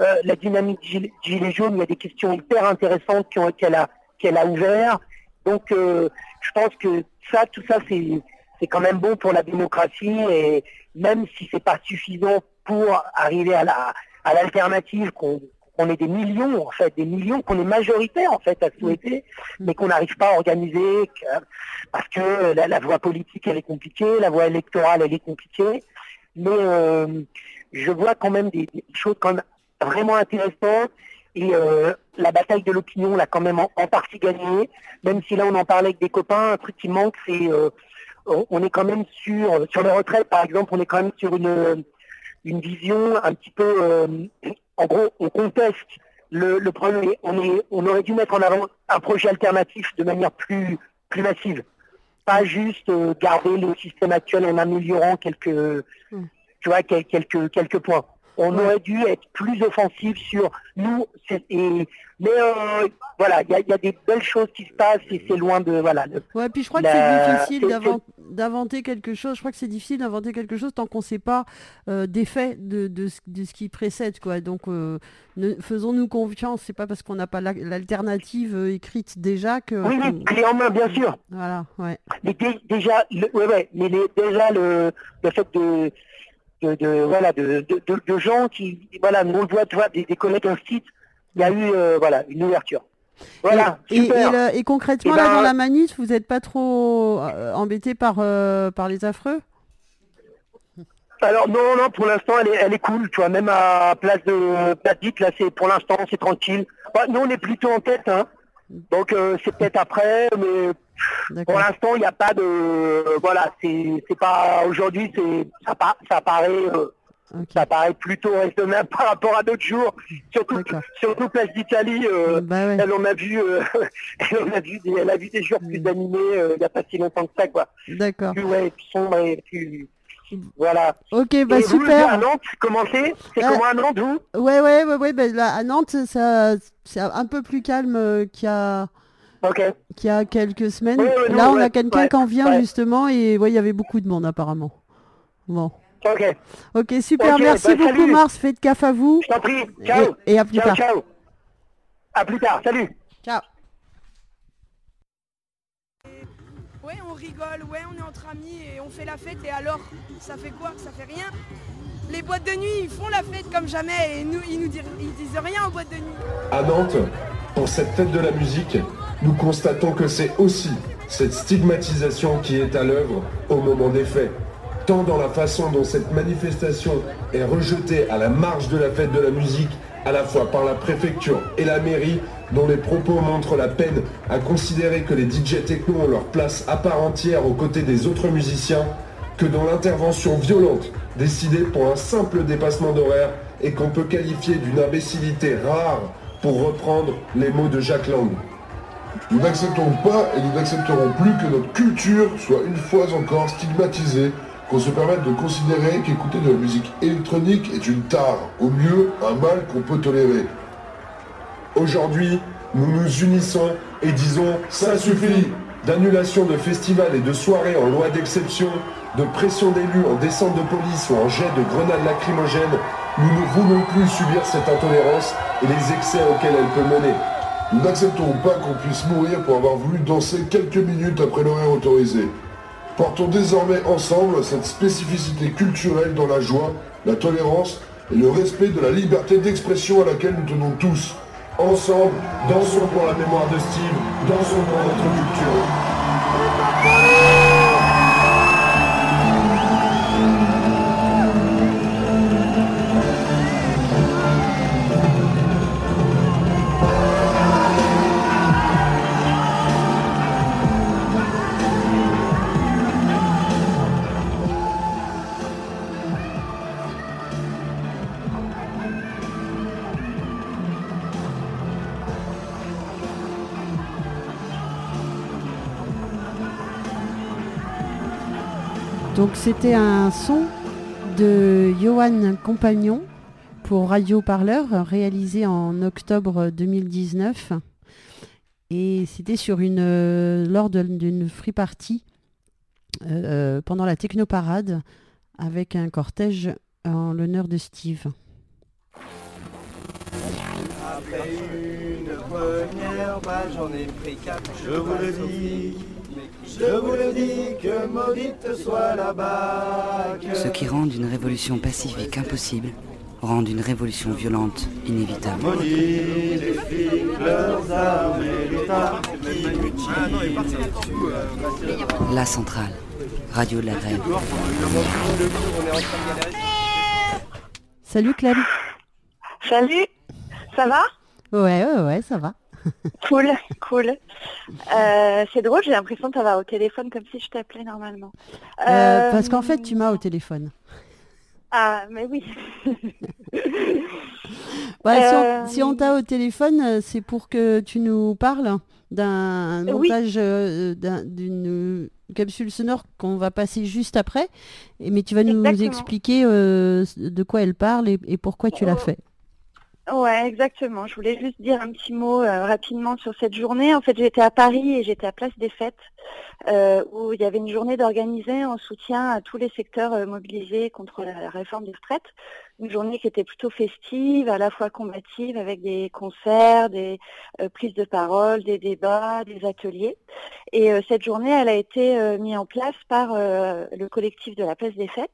euh, la dynamique gilet, gilet jaune, il y a des questions hyper intéressantes qu'elle a qu'elle a ouvert. Donc, je pense que ça, tout ça, c'est c'est quand même bon pour la démocratie et même si c'est pas suffisant pour arriver à la à l'alternative qu'on qu'on ait des millions en fait des millions qu'on est majoritaire en fait à souhaiter mais qu'on n'arrive pas à organiser parce que la, la voie politique elle est compliquée la voie électorale elle est compliquée. Mais euh, je vois quand même des, des choses quand même vraiment intéressantes et euh, la bataille de l'opinion l'a quand même en, en partie gagnée. Même si là on en parlait avec des copains un truc qui manque c'est euh, on on est quand même sur sur les retraites par exemple on est quand même sur une une vision un petit peu euh, en gros on conteste le, le problème on est on aurait dû mettre en avant un projet alternatif de manière plus plus massive. Pas juste euh, garder le système actuel en améliorant quelques tu vois quel- quelques quelques points on aurait dû être plus offensif sur nous c'est- et mais euh, voilà il y a, il y a des belles choses qui se passent et c'est loin de voilà le- Ouais, puis je crois que c'est difficile d'inventer quelque chose. Je crois que c'est difficile d'inventer quelque chose tant qu'on ne sait pas euh, des faits de, de, ce- de ce qui précède. Quoi. Donc, euh, ne- faisons-nous confiance. C'est pas parce qu'on n'a pas la- l'alternative euh, écrite déjà que. Oui, oui, clé en main, bien sûr. Voilà, ouais. Mais dé- déjà, le, ouais, ouais, mais les- déjà le, le fait de, de, de- voilà, de, de, gens qui, voilà, on le voit, tu vois, des, des collègues en site, il y a eu, euh, voilà, une ouverture. Voilà, et, super. et concrètement, Eh là, ben, dans la manif, vous n'êtes pas trop euh, embêté par, euh, par les affreux? Alors non, non, pour l'instant, elle est, elle est cool, tu vois, même à place de dite, là, c'est pour l'instant, c'est tranquille. Ouais, nous, on est plutôt en tête, hein. Donc euh, c'est peut-être après, mais pour l'instant, il n'y a pas de, voilà, c'est pas aujourd'hui, c'est ça, ça paraît. euh, Ça paraît plutôt raisonnable [laughs] par rapport à d'autres jours, surtout, surtout Place d'Italie. euh, Bah ouais. Elle en a vu, euh, [laughs] elle en a vu, des, elle a vu des jours plus animés euh, il n'y a pas si longtemps que ça, quoi. D'accord. Plus, ouais, plus sombre et plus, voilà. Ok, bah Et vous, super. à Nantes, comment c'est? C'est comment à Nantes, vous? Ouais, ouais, ouais, ouais. ben là, à Nantes, c'est un peu plus calme qu'il y a. qu'il y a quelques semaines. Ouais, ouais, non, Là, on ouais, a quelqu'un ouais, qui en vient ouais. justement et ouais, il y avait beaucoup de monde apparemment. Bon. Ok. Ok, super. Merci bah, beaucoup, salut. Mars. Faites gaffe à vous. Je t'en prie. Ciao. Et, et à plus ciao, tard. ciao. À plus tard. Salut. Ciao. Ouais, on rigole, ouais, on est entre amis et on fait la fête et alors, ça fait quoi? Ça fait rien? Les boîtes de nuit, ils font la fête comme jamais et nous, ils nous disent, rien aux boîtes de nuit. À Nantes, pour cette fête de la musique, nous constatons que c'est aussi cette stigmatisation qui est à l'œuvre au moment des faits. Tant dans la façon dont cette manifestation est rejetée à la marge de la fête de la musique, à la fois par la préfecture et la mairie, dont les propos montrent la peine à considérer que les DJ techno ont leur place à part entière aux côtés des autres musiciens, que dans l'intervention violente décidée pour un simple dépassement d'horaire et qu'on peut qualifier d'une imbécilité rare pour reprendre les mots de Jacques Lang. Nous n'acceptons pas et nous n'accepterons plus que notre culture soit une fois encore stigmatisée, qu'on se permette de considérer qu'écouter de la musique électronique est une tare, au mieux un mal qu'on peut tolérer. Aujourd'hui, nous nous unissons et disons ça suffit D'annulation de festivals et de soirées en loi d'exception, de pression d'élus en descente de police ou en jet de grenades lacrymogènes, nous ne voulons plus subir cette intolérance et les excès auxquels elle peut mener. Nous n'accepterons pas qu'on puisse mourir pour avoir voulu danser quelques minutes après l'horaire autorisé. Portons désormais ensemble cette spécificité culturelle dans la joie, la tolérance et le respect de la liberté d'expression à laquelle nous tenons tous. Ensemble, dansons pour la mémoire de Steve, dansons pour notre culture. Donc c'était un son de Johan Compagnon pour Radio Parleur réalisé en octobre 2019 et c'était euh, lors d'une free party euh, pendant la technoparade avec un cortège en l'honneur de Steve. Après une première j'en ai pris quatre. Je vous le dis, que maudite soit la bague. Ceux qui rendent une révolution pacifique impossible rendent une révolution violente inévitable. Maudit les flics, leurs armes et l'État. La centrale, radio de la grève. Salut Clem. Salut, ça va? Ouais, ouais, ouais, ça va. [laughs] Cool, cool. Euh, c'est drôle, j'ai l'impression de t'avoir au téléphone comme si je t'appelais normalement. Euh, Euh, parce qu'en fait, tu m'as au téléphone. Ah, mais oui. Ouais, [laughs] si on- si on t'a au téléphone, c'est pour que tu nous parles d'un montage d'un- d'une capsule sonore qu'on va passer juste après. Et- Mais tu vas nous Exactement. expliquer de quoi elle parle et, et pourquoi tu l'as fait. Ouais, exactement. Je voulais juste dire un petit mot euh, rapidement sur cette journée. En fait, j'étais à Paris et j'étais à Place des Fêtes, euh, où il y avait une journée d'organiser en soutien à tous les secteurs euh, mobilisés contre la, réforme des retraites. Une journée qui était plutôt festive, à la fois combative, avec des concerts, des euh, prises de parole, des débats, des ateliers. Et euh, cette journée, elle a été mise en place par le collectif de la Place des Fêtes,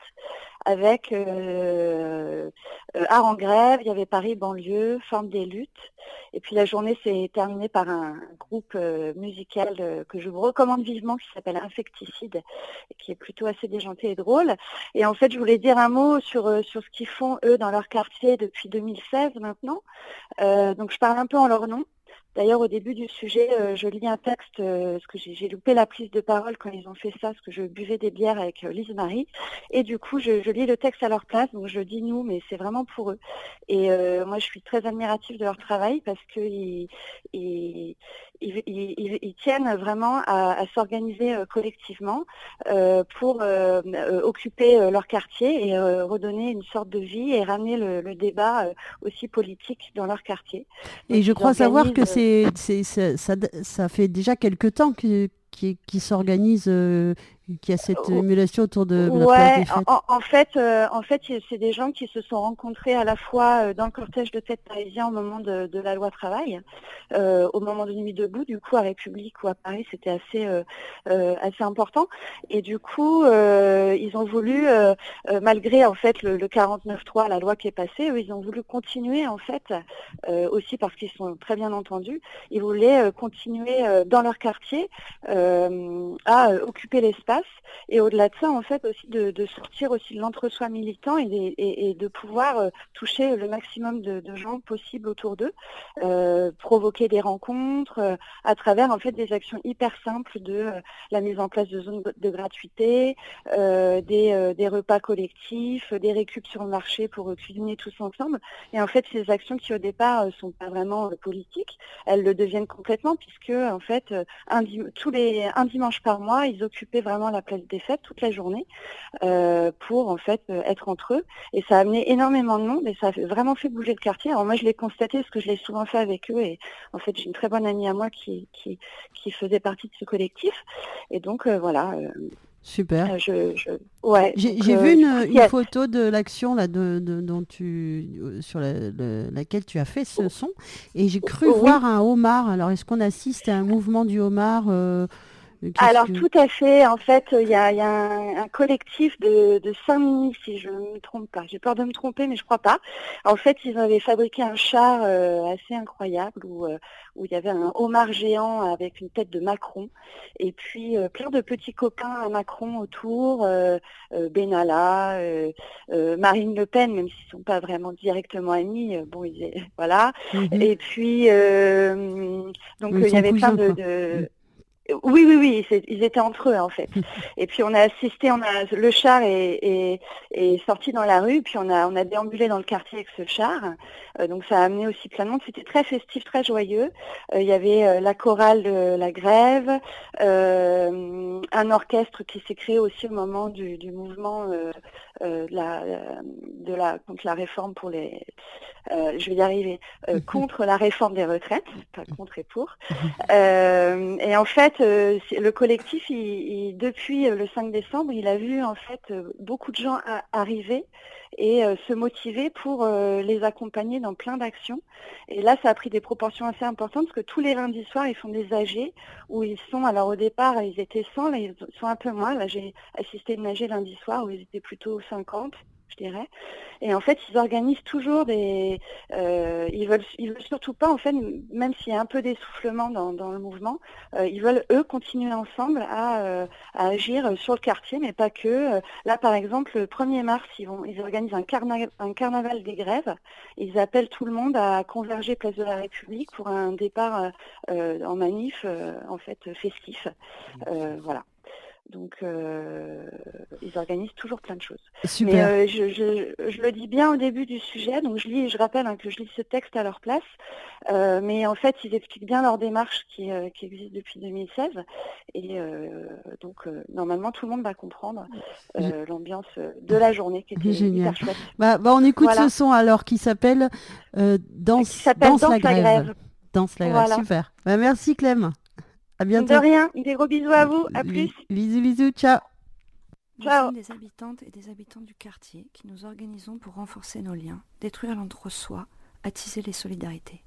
avec euh, euh, Art en grève, il y avait Paris banlieue, Forme des luttes. Et puis la journée s'est terminée par un groupe euh, musical euh, que je vous recommande vivement qui s'appelle Infecticide qui est plutôt assez déjanté et drôle. Et en fait, je voulais dire un mot sur, sur ce qu'ils font eux dans leur quartier depuis 2016 maintenant. Euh, donc je parle un peu en leur nom D'ailleurs, au début du sujet, euh, je lis un texte, euh, parce que j'ai loupé la prise de parole quand ils ont fait ça, parce que je buvais des bières avec euh, Lise Marie. Et du coup, je, je lis le texte à leur place, donc je dis nous, mais c'est vraiment pour eux. Et moi, je suis très admirative de leur travail parce qu'ils ils, ils- ils- ils tiennent vraiment à, à s'organiser collectivement pour occuper leur quartier et redonner une sorte de vie et ramener le, le débat aussi politique dans leur quartier. Et Donc, je crois savoir que c'est, c'est, ça, fait déjà quelque temps que, qui, qui s'organise, euh, qu'il y a cette émulation autour de, de la Ouais, des en, en fait, euh, en fait, c'est des gens qui se sont rencontrés à la fois euh, dans le cortège de tête parisien au moment de, de la loi travail, euh, au moment de Nuit debout, du coup à République ou à Paris, c'était assez euh, euh, assez important. Et du coup, euh, ils ont voulu, euh, euh, malgré en fait le, le 49.3, la loi qui est passée, eux, ils ont voulu continuer en fait, euh, aussi parce qu'ils sont très bien entendus, ils voulaient euh, continuer euh, dans leur quartier euh, à euh, occuper l'espace et au-delà de ça, en fait, aussi de, sortir aussi de l'entre-soi militant et, de pouvoir euh, toucher le maximum de, gens possible autour d'eux, euh, provoquer des rencontres euh, à travers en fait des actions hyper simples de la mise en place de zones de gratuité, des, repas collectifs, des récup sur le marché pour cuisiner tous ensemble. Et en fait, ces actions qui au départ sont pas vraiment politiques, elles le deviennent complètement puisque en fait, tous les un dimanche par mois, ils occupaient vraiment la place des fêtes toute la journée euh, pour en fait euh, être entre eux. Et ça a amené énormément de monde et ça a vraiment fait bouger le quartier. Alors moi, je l'ai constaté parce que je l'ai souvent fait avec eux et en fait, j'ai une très bonne amie à moi qui qui, qui faisait partie de ce collectif. Et donc euh, voilà. Super. euh, je, je... Ouais. J'ai euh, vu une, photo de l'action là de, de- dont tu sur la- le- laquelle tu as fait ce son et j'ai cru Oh. Oui. voir un homard. Alors est-ce qu'on assiste à un mouvement du homard euh, Alors tout à fait. En fait, il y a, y a un, un collectif de, de Saint-Denis, si je ne me trompe pas. J'ai peur de me tromper, mais je crois pas. En fait, ils avaient fabriqué un char euh, assez incroyable où, euh, où il y avait un homard géant avec une tête de Macron et puis euh, plein de petits copains à Macron autour, euh, euh, Benalla, euh, Marine Le Pen, même s'ils sont pas vraiment directement amis. bon, ils, [laughs] voilà. Mhm. Et puis euh, donc il y avait plein de, de- oui, oui, oui, ils étaient entre eux en fait. [laughs] Et puis on a assisté, on a le char est, est- est sorti dans la rue, puis on a on a déambulé dans le quartier avec ce char. Euh, donc ça a amené aussi plein de monde. C'était très festif, très joyeux. Euh, il y avait euh, la chorale de la grève, euh, un orchestre qui s'est créé aussi au moment du, du mouvement euh, euh, de la de la contre la réforme pour les euh, je vais y arriver euh, [laughs] contre la réforme des retraites, pas contre et pour. [laughs] Euh, et en fait, euh, le collectif, depuis euh, le 5 décembre, il a vu en fait euh, beaucoup de gens arriver et se motiver pour les accompagner dans plein d'actions. Et là, ça a pris des proportions assez importantes parce que tous les lundis soirs, ils font des AG où ils sont, alors au départ, ils étaient 100, là, ils sont un peu moins. Là, j'ai assisté à une AG lundi soir où ils étaient plutôt 50 je dirais. Et en fait, ils organisent toujours des. euh, ils veulent, ils veulent surtout pas, en fait, même s'il y a un peu d'essoufflement dans, dans le mouvement, euh, ils veulent eux continuer ensemble à, euh, à agir sur le quartier, mais pas que. Euh, Là, par exemple, le 1er mars, ils vont, ils organisent un, un carnaval des grèves. Ils appellent tout le monde à converger place de la République pour un départ euh, euh, en manif, en fait, festif. Voilà. Donc, euh, ils organisent toujours plein de choses. Super. Mais euh, je, je, je le dis bien au début du sujet, donc je lis, je rappelle hein, que je lis ce texte à leur place, euh, mais en fait, ils expliquent bien leur démarche qui, qui existe depuis 2016, et donc normalement tout le monde va comprendre l'ambiance de la journée qui était Génial. hyper chouette. Bah, bah, on écoute Voilà. ce son alors qui s'appelle Danse, la grève. grève. Danse la grève, super. Bah, merci Clem. À bientôt. De rien, des gros bisous à vous, à plus. Bisous, bisous, ciao. Nous Ciao. sommes des habitantes et des habitants du quartier qui nous organisons pour renforcer nos liens, détruire l'entre-soi, attiser les solidarités.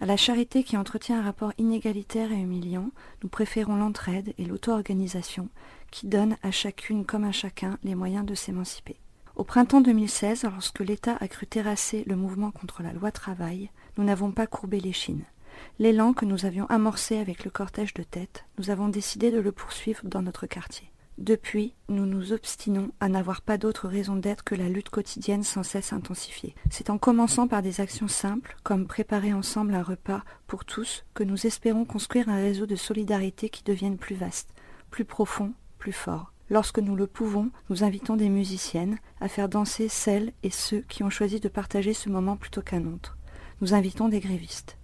À la charité qui entretient un rapport inégalitaire et humiliant, nous préférons l'entraide et l'auto-organisation qui donnent à chacune comme à chacun les moyens de s'émanciper. Au printemps 2016, lorsque l'État a cru terrasser le mouvement contre la loi travail, nous n'avons pas courbé les chines. L'élan que nous avions amorcé avec le cortège de tête, nous avons décidé de le poursuivre dans notre quartier. Depuis, nous nous obstinons à n'avoir pas d'autre raison d'être que la lutte quotidienne sans cesse intensifiée. C'est en commençant par des actions simples, comme préparer ensemble un repas pour tous, que nous espérons construire un réseau de solidarité qui devienne plus vaste, plus profond, plus fort. Lorsque nous le pouvons, nous invitons des musiciennes à faire danser celles et ceux qui ont choisi de partager ce moment plutôt qu'un autre. Nous invitons des grévistes.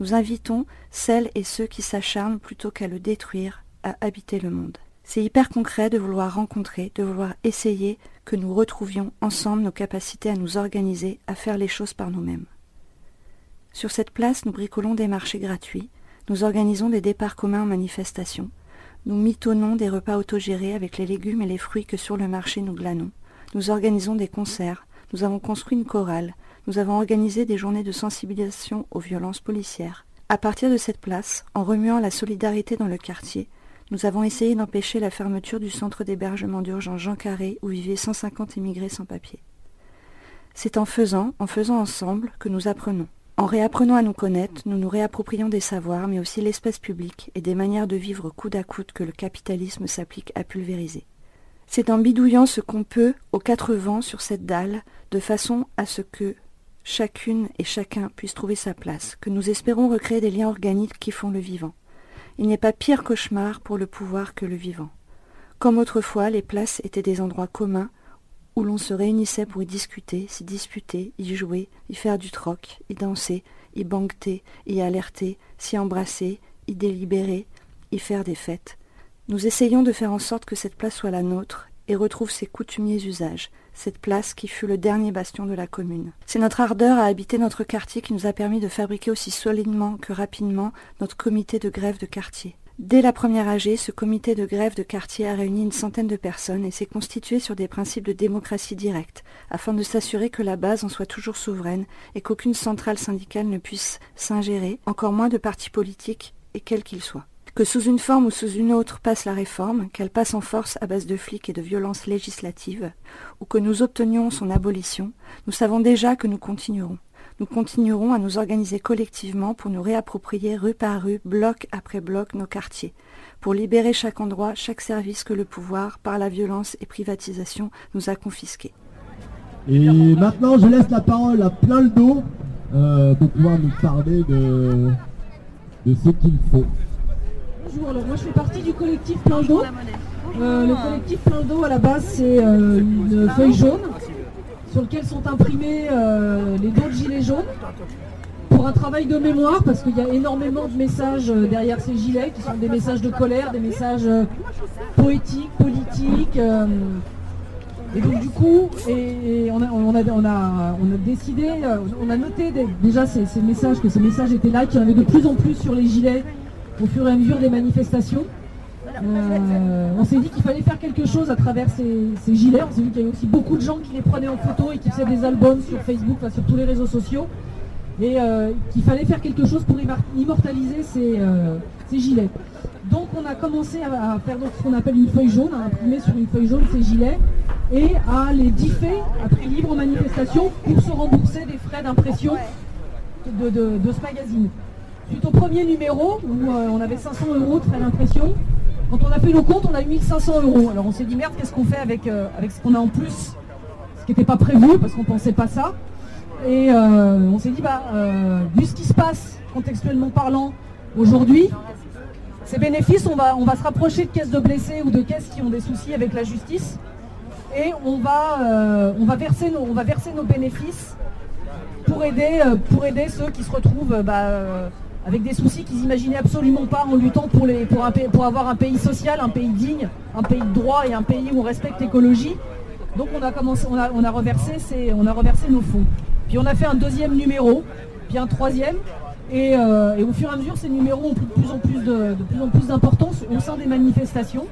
Nous invitons celles et ceux qui s'acharnent plutôt qu'à le détruire, à habiter le monde. C'est hyper concret de vouloir rencontrer, de vouloir essayer que nous retrouvions ensemble nos capacités à nous organiser, à faire les choses par nous-mêmes. Sur cette place, nous bricolons des marchés gratuits, nous organisons des départs communs en manifestation, nous mitonnons des repas autogérés avec les légumes et les fruits que sur le marché nous glanons, nous organisons des concerts, nous avons construit une chorale, nous avons organisé des journées de sensibilisation aux violences policières. À partir de cette place, en remuant la solidarité dans le quartier, nous avons essayé d'empêcher la fermeture du centre d'hébergement d'urgence Jean Carré où vivaient 150 immigrés sans papier. C'est en faisant, en faisant ensemble, que nous apprenons. En réapprenant à nous connaître, nous nous réapproprions des savoirs, mais aussi l'espace public et des manières de vivre coude à coude que le capitalisme s'applique à pulvériser. C'est en bidouillant ce qu'on peut aux quatre vents sur cette dalle, de façon à ce que chacune et chacun puisse trouver sa place, que nous espérons recréer des liens organiques qui font le vivant. Il n'est pas pire cauchemar pour le pouvoir que le vivant. Comme autrefois, les places étaient des endroits communs où l'on se réunissait pour y discuter, s'y disputer, y jouer, y faire du troc, y danser, y banqueter, y alerter, s'y embrasser, y délibérer, y faire des fêtes. Nous essayons de faire en sorte que cette place soit la nôtre et retrouve ses coutumiers usages, cette place qui fut le dernier bastion de la commune. C'est notre ardeur à habiter notre quartier qui nous a permis de fabriquer aussi solidement que rapidement notre comité de grève de quartier. Dès la première AG, ce comité de grève de quartier a réuni une centaine de personnes et s'est constitué sur des principes de démocratie directe, afin de s'assurer que la base en soit toujours souveraine et qu'aucune centrale syndicale ne puisse s'ingérer, encore moins de partis politiques, et quels qu'ils soient que sous une forme ou sous une autre passe la réforme, qu'elle passe en force à base de flics et de violences législatives, ou que nous obtenions son abolition, nous savons déjà que nous continuerons. Nous continuerons à nous organiser collectivement pour nous réapproprier rue par rue, bloc après bloc, nos quartiers, pour libérer chaque endroit, chaque service que le pouvoir, par la violence et privatisation, nous a confisqué. Et maintenant, je laisse la parole à plein le dos euh, pour pouvoir nous parler de, de ce qu'il faut. Bonjour, alors moi je fais partie du collectif Plein d'eau. Euh, le collectif Plein d'eau à la base c'est euh, une feuille jaune sur lequel sont imprimés euh, les dons de gilets jaunes pour un travail de mémoire parce qu'il y a énormément de messages derrière ces gilets qui sont des messages de colère, des messages poétiques, politiques. et donc du coup, et, on, a, décidé, on a noté déjà ces, ces messages, que ces messages étaient là, qu'il y en avait de plus en plus sur les gilets au fur et à mesure des manifestations. Euh, on s'est dit qu'il fallait faire quelque chose à travers ces, gilets. On s'est dit qu'il y avait aussi beaucoup de gens qui les prenaient en photo et qui faisaient des albums sur Facebook, sur tous les réseaux sociaux. Et euh, qu'il fallait faire quelque chose pour immortaliser euh, ces, gilets. Donc on a commencé à, faire ce qu'on appelle une feuille jaune, à imprimer sur une feuille jaune ces gilets et à les differ à prix libre en manifestation pour se rembourser des frais d'impression de ce magazine. Suite au premier numéro, où euh, on avait 500 euros de frais d'impression, quand on a fait nos comptes, on a eu 1500 euros. Alors on s'est dit merde, qu'est-ce qu'on fait avec, euh, avec ce qu'on a en plus? Ce qui n'était pas prévu parce qu'on ne pensait pas ça. Et euh, on s'est dit, bah, vu ce qui se passe contextuellement parlant aujourd'hui, ces bénéfices, on va, on va se rapprocher de caisses de blessés ou de caisses qui ont des soucis avec la justice. Et on va, on va, verser, nos, on va verser nos bénéfices pour aider, pour aider ceux qui se retrouvent bah, avec des soucis qu'ils n'imaginaient absolument pas en luttant pour, pour, avoir un pays social, un pays digne, un pays de droit et un pays où on respecte l'écologie. Donc on a, commencé, on a, on a reversé on a reversé nos fonds. Puis on a fait un deuxième numéro, puis un troisième. Et, euh, au fur et à mesure, ces numéros ont de plus en plus de, plus en plus d'importance au sein des manifestations.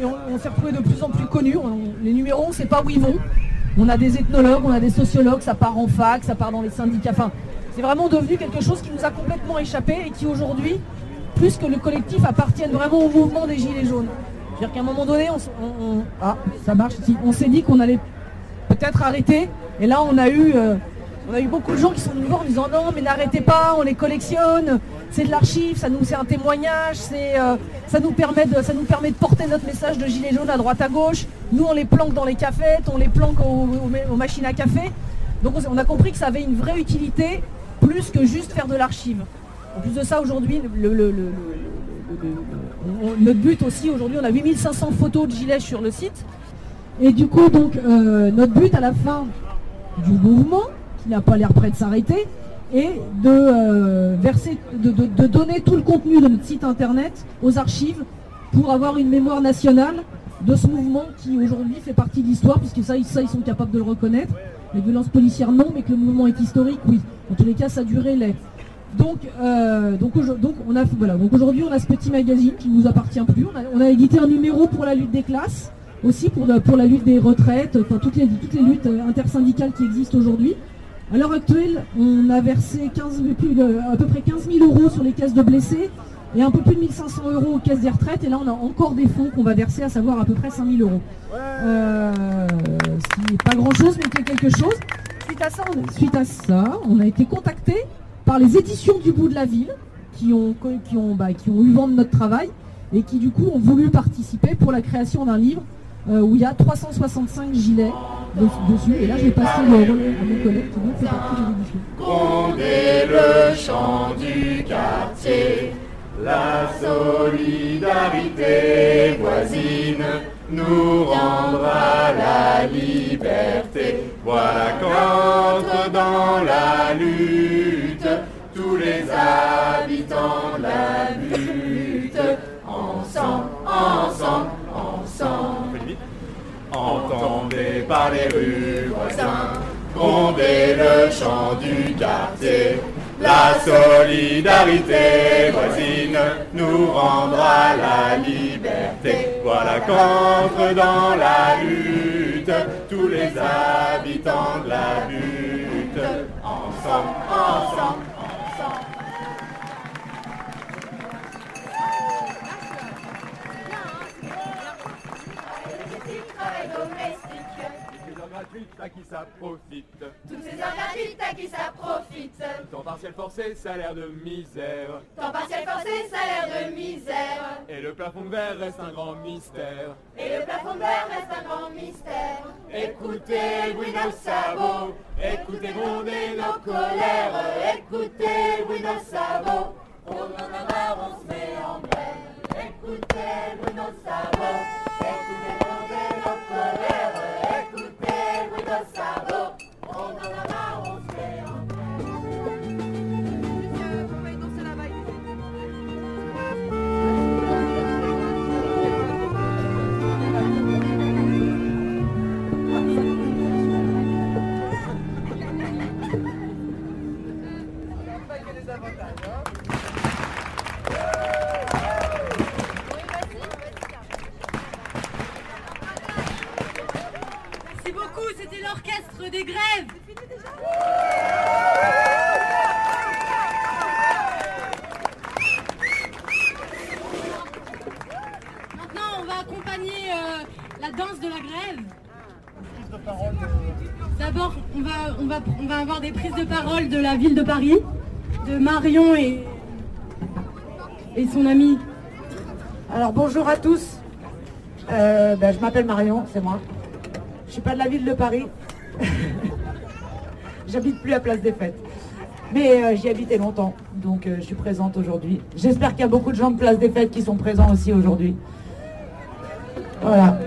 Et on, s'est retrouvés de plus en plus connus. les numéros, on ne sait pas où ils vont. On a des ethnologues, on a des sociologues, ça part en fac, ça part dans les syndicats. C'est vraiment devenu quelque chose qui nous a complètement échappé et qui aujourd'hui, plus que le collectif, appartiennent vraiment au mouvement des Gilets jaunes. C'est-à-dire qu'à un moment donné, on, ah, ça marche, on s'est dit qu'on allait peut-être arrêter. Et là, on a eu, euh, on a eu beaucoup de gens qui sont venus voir en disant non, mais n'arrêtez pas, on les collectionne. c'est de l'archive, ça nous c'est un témoignage, euh, ça nous permet de ça nous permet de porter notre message de gilet jaune à droite à gauche. Nous on les planque dans les cafés, on les planque aux, machines à café. Donc on a compris que ça avait une vraie utilité plus que juste faire de l'archive. En plus de ça, aujourd'hui, notre but aussi, aujourd'hui, on a 8500 photos de gilets sur le site. Et du coup, donc, euh, notre but à la fin du mouvement, qui n'a pas l'air prêt de s'arrêter, est de, euh, verser, de, donner tout le contenu de notre site internet aux archives pour avoir une mémoire nationale de ce mouvement qui aujourd'hui fait partie de l'histoire, puisque ça, ils sont capables de le reconnaître. Les violences policières, non, mais que le mouvement est historique, oui. En tous les cas, ça duré les, donc, euh, donc, on a, voilà, donc aujourd'hui, on a ce petit magazine qui ne nous appartient plus. On a, édité un numéro pour la lutte des classes, aussi pour, pour la lutte des retraites, enfin toutes les, toutes les luttes intersyndicales qui existent aujourd'hui. À l'heure actuelle, on a versé 15, plus à peu près 15 000 euros sur les caisses de blessés et un peu plus de 1500 euros aux caisses des retraites. Et là, on a encore des fonds qu'on va verser, à savoir à peu près 5 000 euros. Euh, ce n'est pas grand-chose, mais quelque chose. Suite à ça, suite à ça, on a été contacté par les éditions du bout de la ville, qui ont, qui ont, bah, qui ont eu vent de notre travail et qui du coup ont voulu participer pour la création d'un livre euh, où il y a 365 gilets dessus. Et là, je vais passer le relais à mon collègue qui donc fait partie de l'édition. Gronder le chant du quartier, la solidarité voisine nous rendra la liberté. Voilà qu'entre dans la lutte tous les habitants de la lutte. Ensemble, ensemble, ensemble. Entendez par les rues voisins, gronder le chant du quartier. La solidarité voisine nous rendra la liberté. Voilà qu'entre dans la lutte tous les habitants de la. Ensemble, ensemble, ensemble. Ça profite. Toutes ces heures gratuites à qui ça profite. Temps partiel forcé, salaire de misère. Temps partiel forcé, salaire de misère. Et le plafond de verre reste un grand mystère. Et le plafond de verre reste un grand mystère. Écoutez oui nos sabots, écoutez gronder nos colères. Écoutez oui nos sabots, on en a marre, on se met en grève. Écoutez oui nos sabots, des grèves. Maintenant, on va accompagner euh, la danse de la grève. D'abord, on va, on, va, on va avoir des prises de parole de la ville de Paris, de Marion et, et son ami. Alors bonjour à tous. Euh, ben, je m'appelle Marion, c'est moi. Je suis pas de la ville de Paris. [laughs] J'habite plus à Place des Fêtes. Mais euh, j'y habitais longtemps, donc euh, je suis présente aujourd'hui. J'espère qu'il y a beaucoup de gens de Place des Fêtes qui sont présents aussi aujourd'hui. Voilà.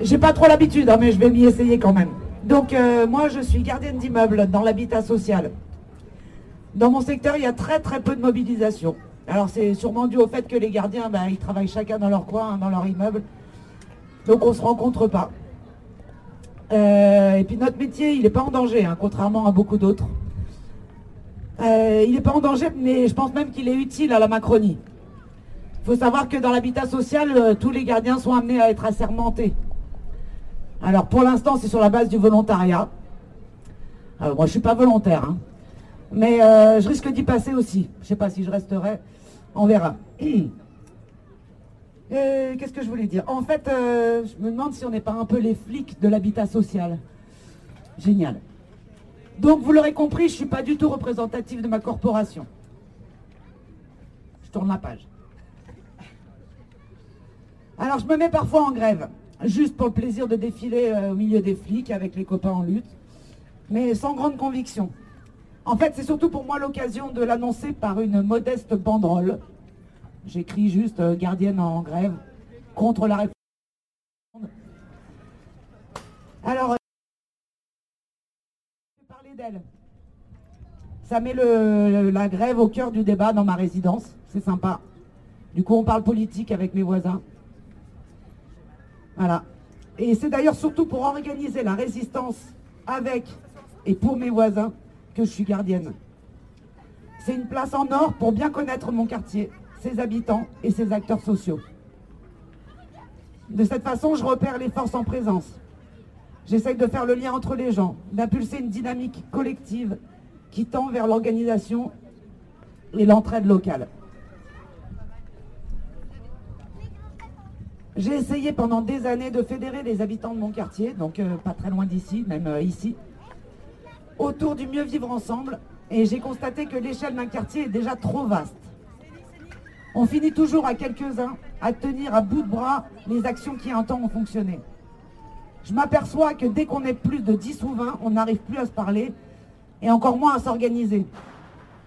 J'ai pas trop l'habitude, hein, mais je vais m'y essayer quand même. Donc euh, moi je suis gardienne d'immeuble dans l'habitat social. Dans mon secteur, il y a très très peu de mobilisation. Alors c'est sûrement dû au fait que les gardiens, ben, ils travaillent chacun dans leur coin, hein, dans leur immeuble. Donc on ne se rencontre pas. Euh, et puis notre métier, il n'est pas en danger, hein, contrairement à beaucoup d'autres. Euh, il n'est pas en danger, mais je pense même qu'il est utile à la Macronie. Il faut savoir que dans l'habitat social, euh, tous les gardiens sont amenés à être assermentés. Alors pour l'instant, c'est sur la base du volontariat. Moi, je ne suis pas volontaire, hein. mais je risque d'y passer aussi. Je ne sais pas si je resterai, on verra. [clears throat] Qu'est-ce que je voulais dire? En fait, euh, je me demande si on n'est pas un peu les flics de l'habitat social. Génial. Donc vous l'aurez compris, je ne suis pas du tout représentatif de ma corporation. Je tourne la page. Alors je me mets parfois en grève, juste pour le plaisir de défiler euh, au milieu des flics avec les copains en lutte, mais sans grande conviction. En fait, c'est surtout pour moi l'occasion de l'annoncer par une modeste banderole. J'écris juste euh, gardienne en grève contre la réforme. Alors, euh, je vais parler d'elle. Ça met le- la grève au cœur du débat dans ma résidence. C'est sympa. Du coup, on parle politique avec mes voisins. Voilà. Et c'est d'ailleurs surtout pour organiser la résistance avec et pour mes voisins que je suis gardienne. C'est une place en or pour bien connaître mon quartier, ses habitants et ses acteurs sociaux. De cette façon, je repère les forces en présence. J'essaye de faire le lien entre les gens, d'impulser une dynamique collective qui tend vers l'organisation et l'entraide locale. J'ai essayé pendant des années de fédérer les habitants de mon quartier, donc euh, pas très loin d'ici, même euh, ici, autour du mieux vivre ensemble, et j'ai constaté que l'échelle d'un quartier est déjà trop vaste. On finit toujours à quelques-uns à tenir à bout de bras les actions qui un temps ont fonctionné. Je m'aperçois que dès qu'on est plus de 10 ou 20, on n'arrive plus à se parler et encore moins à s'organiser.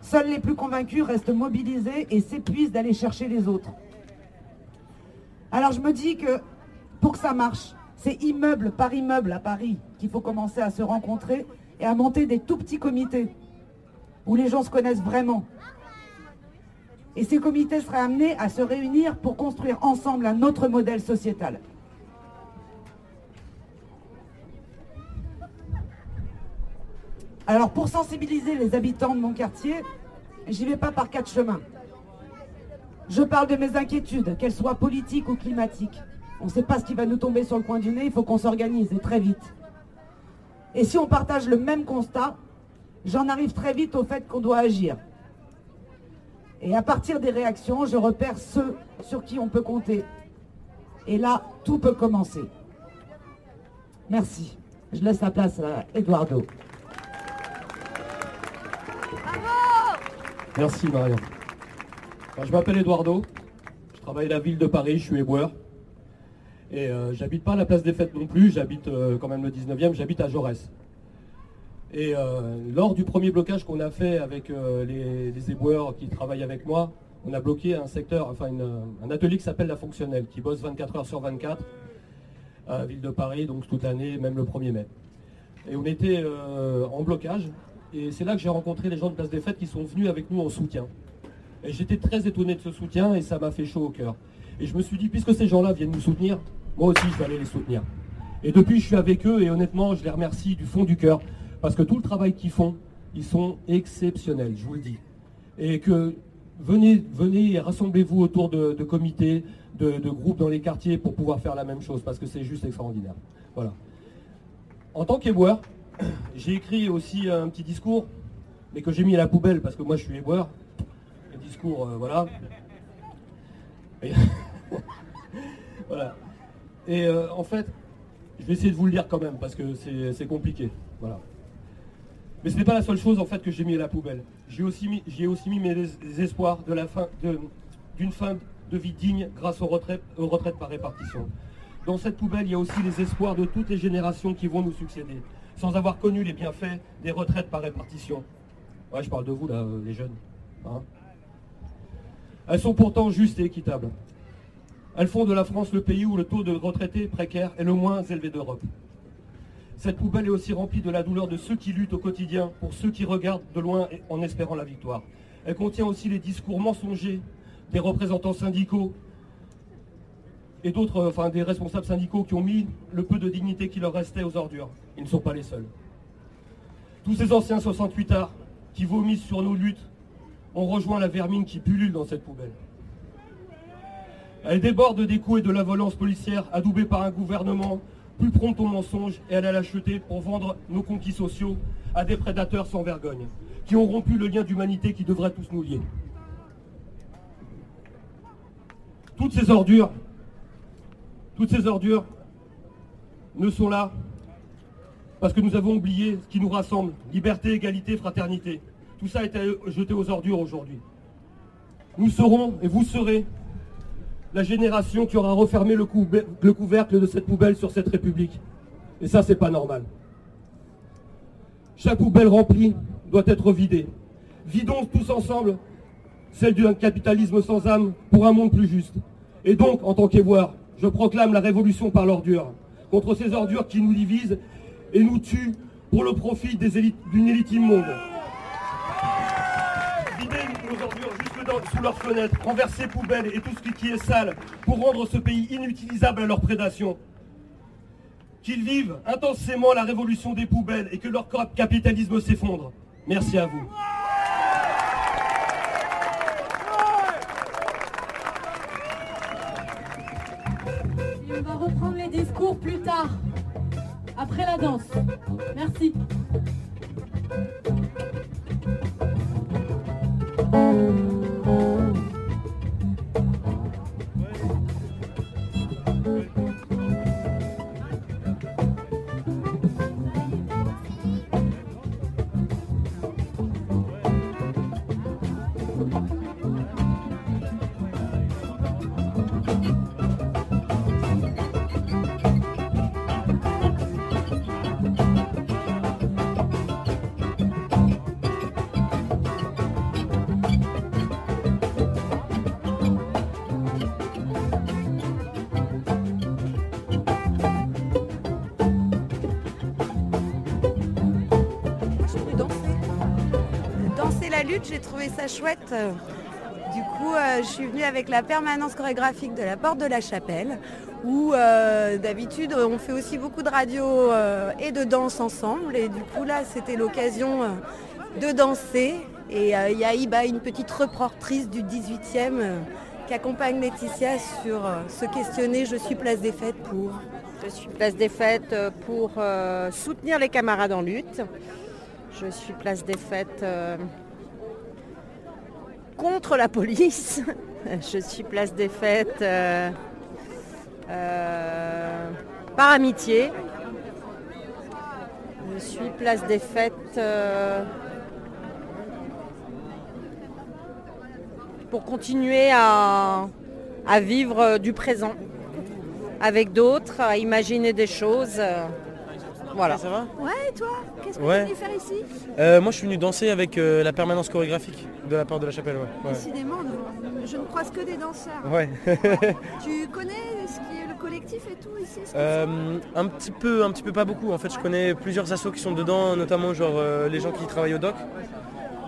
Seuls les plus convaincus restent mobilisés et s'épuisent d'aller chercher les autres. Alors je me dis que pour que ça marche, c'est immeuble par immeuble à Paris qu'il faut commencer à se rencontrer et à monter des tout petits comités où les gens se connaissent vraiment. Et ces comités seraient amenés à se réunir pour construire ensemble un autre modèle sociétal. Alors pour sensibiliser les habitants de mon quartier, j'y vais pas par quatre chemins. Je parle de mes inquiétudes, qu'elles soient politiques ou climatiques. On ne sait pas ce qui va nous tomber sur le coin du nez, il faut qu'on s'organise et très vite. Et si on partage le même constat, j'en arrive très vite au fait qu'on doit agir. Et à partir des réactions, je repère ceux sur qui on peut compter. Et là, tout peut commencer. Merci. Je laisse la place à Eduardo. Merci Marion. Je m'appelle Eduardo, je travaille à la ville de Paris, je suis éboueur. Et euh, j'habite pas à la place des fêtes non plus, j'habite euh, quand même le 19e, j'habite à Jaurès. Et euh, lors du premier blocage qu'on a fait avec euh, les, éboueurs qui travaillent avec moi, on a bloqué un secteur, enfin un atelier qui s'appelle la fonctionnelle, qui bosse 24 heures sur 24 à ville de Paris, donc toute l'année, même le 1er mai. Et on était euh, en blocage, et c'est là que j'ai rencontré les gens de Place des Fêtes qui sont venus avec nous en soutien. Et j'étais très étonné de ce soutien et ça m'a fait chaud au cœur. Et je me suis dit, puisque ces gens-là viennent nous soutenir, moi aussi je vais aller les soutenir. Et depuis, je suis avec eux et honnêtement, je les remercie du fond du cœur parce que tout le travail qu'ils font, ils sont exceptionnels, je vous le dis. Et que venez, venez et rassemblez-vous autour de, comités, de, groupes dans les quartiers pour pouvoir faire la même chose parce que c'est juste extraordinaire. Voilà. En tant qu'éboueur, [clears throat] j'ai écrit aussi un petit discours, mais que j'ai mis à la poubelle parce que moi je suis éboueur. Le discours, euh, voilà. Et, [laughs] voilà. Et euh, en fait, je vais essayer de vous le lire quand même parce que c'est compliqué. Voilà. Mais ce n'est pas la seule chose en fait que j'ai mis à la poubelle. J'ai aussi mis, aussi mis mes es- espoirs d'une fin de vie digne grâce aux retraites, par répartition. Dans cette poubelle, il y a aussi les espoirs de toutes les générations qui vont nous succéder, sans avoir connu les bienfaits des retraites par répartition. Je parle de vous là, euh, les jeunes. hein. Elles sont pourtant justes et équitables. Elles font de la France le pays où le taux de retraités précaires est le moins élevé d'Europe. Cette poubelle est aussi remplie de la douleur de ceux qui luttent au quotidien, pour ceux qui regardent de loin en espérant la victoire. Elle contient aussi les discours mensongers des représentants syndicaux et d'autres, euh, enfin des responsables syndicaux qui ont mis le peu de dignité qui leur restait aux ordures. Ils ne sont pas les seuls. Tous ces anciens 68 arts qui vomissent sur nos luttes ont rejoint la vermine qui pullule dans cette poubelle. Elle déborde des coups et de la violence policière adoubée par un gouvernement plus prompt au mensonge et à la lâcheté pour vendre nos conquis sociaux à des prédateurs sans vergogne, qui ont rompu le lien d'humanité qui devrait tous nous lier. Toutes ces ordures, toutes ces ordures ne sont là parce que nous avons oublié ce qui nous rassemble, liberté, égalité, fraternité. Tout ça a été jeté aux ordures aujourd'hui. Nous serons, et vous serez, la génération qui aura refermé le, couvercle de cette poubelle sur cette République. Et ça, c'est pas normal. Chaque poubelle remplie doit être vidée. Vidons tous ensemble celle d'un capitalisme sans âme pour un monde plus juste. Et donc, en tant qu'évoir, je proclame la révolution par l'ordure, contre ces ordures qui nous divisent et nous tuent pour le profit d'une élite immonde. Sous leurs fenêtres, renverser poubelles et tout ce qui- est sale pour rendre ce pays inutilisable à leur prédation. Qu'ils vivent intensément la révolution des poubelles et que leur cap- capitalisme s'effondre. Merci à vous. On va reprendre les discours plus tard, après la danse. Merci. J'ai trouvé ça chouette. Euh, Du coup, euh, je suis venue avec la permanence chorégraphique de la Porte de la Chapelle, où euh, d'habitude on fait aussi beaucoup de radio et de danse ensemble. Et du coup, là, c'était l'occasion de danser. Et il y a Iba, une petite reportrice du 18e, euh, qui accompagne Laetitia sur se questionner Je suis place des fêtes pour. Je suis place des fêtes pour soutenir les camarades en lutte. Je suis place des fêtes contre la police. [laughs] Je suis place des fêtes euh, euh, par amitié. Je suis place des fêtes euh, pour continuer à, à vivre du présent avec d'autres, à imaginer des choses. euh, voilà. Ça va? Ouais, et toi? Qu'est-ce que Ouais. faire ici Euh, Moi je suis venu danser avec euh, la permanence chorégraphique de la part de la chapelle. Ouais. Décidément, je ne croise que des danseurs. Ouais. [laughs] Tu connais ce qui est le collectif et tout ici Euh, un petit peu, un petit peu pas beaucoup. En fait, je connais plusieurs assos qui sont dedans, notamment genre les gens qui travaillent au doc.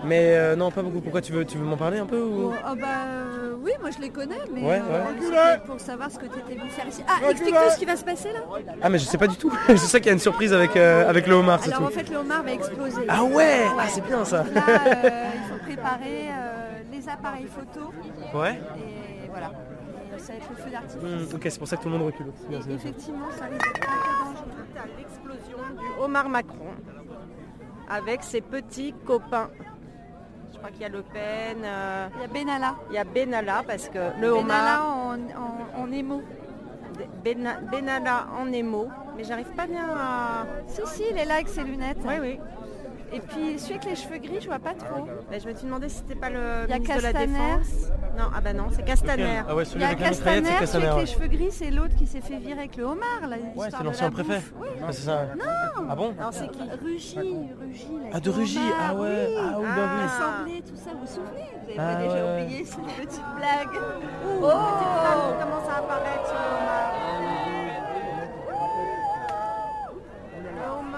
Mais euh, non, pas beaucoup. Pourquoi tu veux, tu veux m'en parler un peu ou... Bon, ah bah euh, oui, moi je les connais, mais Ouais, euh, ouais. pour savoir ce que tu étais venu faire ici. Ah, explique-nous ce qui va se passer là. Ah mais je sais pas du tout. [laughs] je sais qu'il y a une surprise avec, euh, avec le homard, c'est Alors tout. en fait, le homard va exploser. Ah ouais Ah, c'est bien, ça. Là, euh, il faut préparer euh, les appareils photo. Ouais. Et voilà. Et ça va être le feu d'artifice. Hmm, ok, c'est pour ça que tout le monde recule. Bien. Effectivement, ça risque d'être un peu dangereux. à l'explosion du homard Macron avec ses petits copains. Je crois qu'il y a Le Pen. euh, Il y a Benalla. Il y a Benalla parce que le Benalla homard. en, en, en émo. Bena- Benalla en émo. Mais j'arrive pas bien à. Si, si, il est là avec ses lunettes. Oui, oui. Et puis celui avec les cheveux gris, je vois pas trop. Ben, je me suis demandé si c'était pas le Il y a ministre de la Castaner. Défense. Non, ah bah non, c'est Castaner. Ah ouais, Il celui y a avec la mitraillette, Castaner, c'est celui Castaner. avec ouais. les cheveux gris, c'est l'autre qui s'est fait virer avec le homard. Là, Ouais, c'est l'ancien préfet. Ah, c'est ça. Non Ah bon Alors c'est qui Rugy, Rugy. là, Ah, de avec Rugy, homard, ah ouais, oui. ah oui, bah oui. L'Assemblée, tout ça, vous vous souvenez? Vous n'avez Ah pas déjà ouais. oublié cette petite blague Oh, qui commence à apparaître sur le homard. Le homard.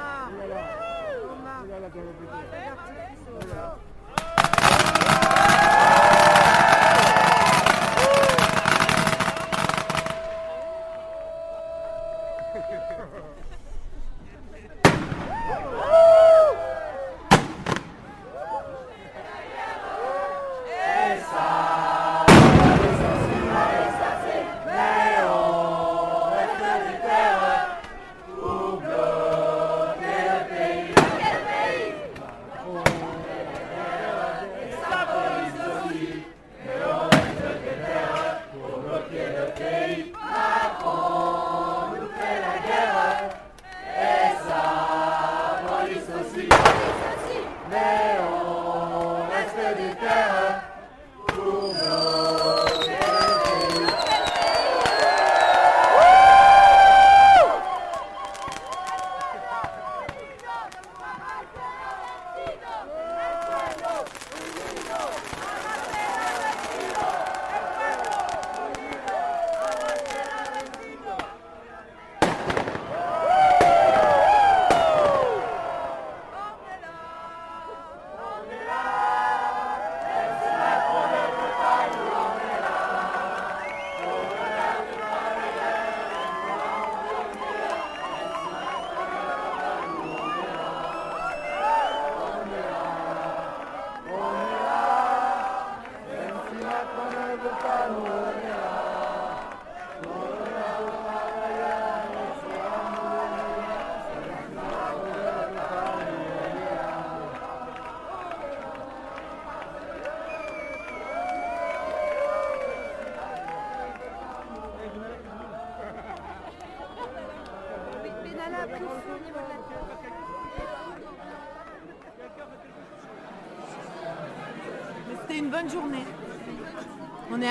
Ha, ha, ha.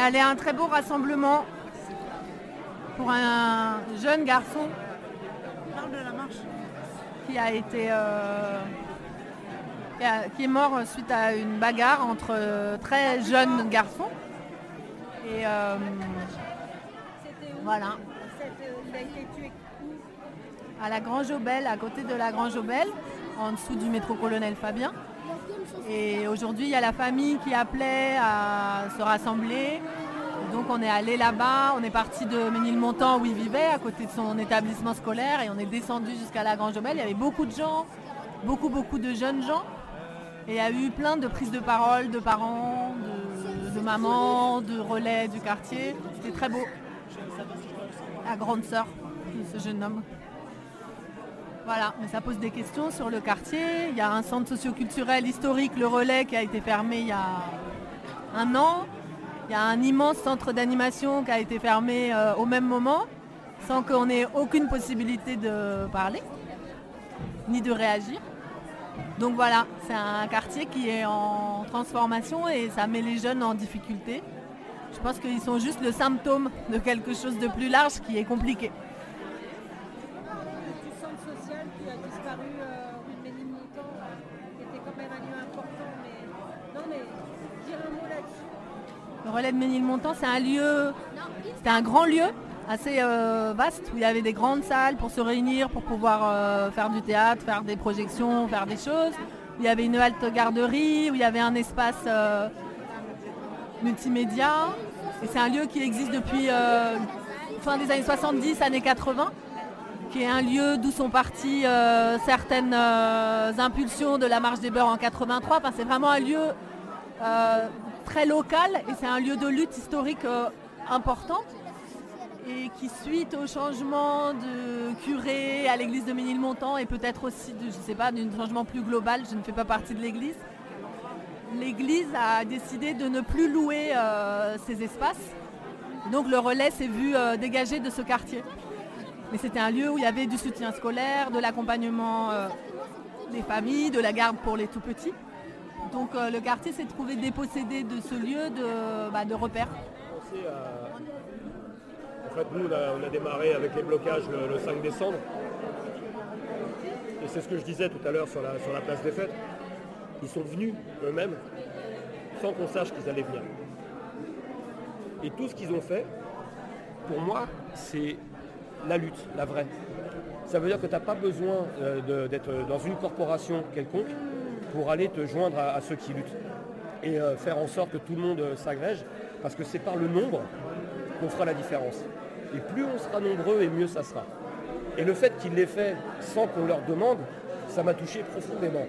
Allé à un très beau rassemblement pour un jeune garçon qui a été euh, qui est mort suite à une bagarre entre euh, très jeunes garçons. Et euh, voilà. À la Grange Aubel, à côté de la Grange Aubel, en dessous du métro Colonel Fabien. Et aujourd'hui, il y a la famille qui appelait à se rassembler. Donc on est allé là-bas, on est parti de Ménilmontant où il vivait, à côté de son établissement scolaire, et on est descendu jusqu'à la Grange Aubel. Il y avait beaucoup de gens, beaucoup, beaucoup de jeunes gens. Et il y a eu plein de prises de parole de parents, de, de mamans, de relais du quartier. C'était très beau. La grande sœur de ce jeune homme. Voilà, mais ça pose des questions sur le quartier. Il y a un centre socioculturel historique, le Relais, qui a été fermé il y a un an. Il y a un immense centre d'animation qui a été fermé euh, au même moment, sans qu'on ait aucune possibilité de parler, ni de réagir. Donc voilà, c'est un quartier qui est en transformation et ça met les jeunes en difficulté. Je pense qu'ils sont juste le symptôme de quelque chose de plus large qui est compliqué. du centre social qui a disparu euh, rue de Ménilmontant, qui était quand même un lieu important. Mais non, mais dire un mot là-dessus. Le relais de Ménilmontant, c'est un lieu, c'était un grand lieu assez euh, vaste où il y avait des grandes salles pour se réunir, pour pouvoir euh, faire du théâtre, faire des projections, faire des choses. Il y avait une halte garderie, où il y avait un espace euh, multimédia. Et c'est un lieu qui existe depuis fin des années 70, années 80, qui est un lieu d'où sont parties certaines impulsions de la marche des beurs en 83. Enfin, c'est vraiment un lieu très local et c'est un lieu de lutte historique euh, important et qui suite au changement de curé à l'église de Ménilmontant et peut-être aussi, de, sais pas, d'un changement plus global, je ne fais pas partie de l'église, l'église a décidé de ne plus louer euh, ces espaces. Donc le relais s'est vu euh, dégagé de ce quartier. Mais c'était un lieu où il y avait du soutien scolaire, de l'accompagnement euh, des familles, de la garde pour les tout petits. Donc euh, le quartier s'est trouvé dépossédé de ce lieu de, bah, de repère. pensé à- En fait, nous, on a, démarré avec les blocages le, le 5 décembre. Et c'est ce que je disais tout à l'heure sur la, sur la place des fêtes. Ils sont venus eux-mêmes sans qu'on sache qu'ils allaient venir. Et tout ce qu'ils ont fait, pour moi, c'est la lutte, la vraie. Ça veut dire que tu n'as pas besoin euh, d'être dans une corporation quelconque pour aller te joindre à, ceux qui luttent et euh, faire en sorte que tout le monde euh, s'agrège, parce que c'est par le nombre qu'on fera la différence. Et plus on sera nombreux, et mieux ça sera. Et le fait qu'ils l'aient fait sans qu'on leur demande, ça m'a touché profondément.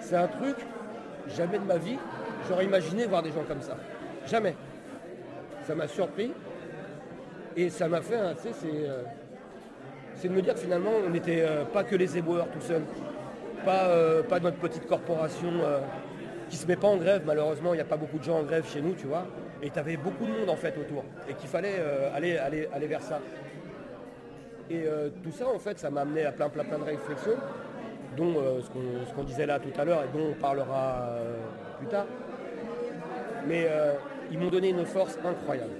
C'est un truc, jamais de ma vie, j'aurais imaginé voir des gens comme ça. Jamais. Ça m'a surpris. Et ça m'a fait, un- tu sais, c'est, euh, c'est de me dire que finalement, on n'était pas que les éboueurs tout seuls. Pas, euh, pas notre petite corporation euh, qui se met pas en grève. Malheureusement, il n'y a pas beaucoup de gens en grève chez nous, tu vois. Et tu avais beaucoup de monde en fait autour. Et qu'il fallait euh, aller, aller, aller vers ça. Et euh, tout ça, en fait, ça m'a amené à plein, plein, de réflexions, dont ce qu'on disait là tout à l'heure et dont on parlera plus tard. Mais ils m'ont donné une force incroyable.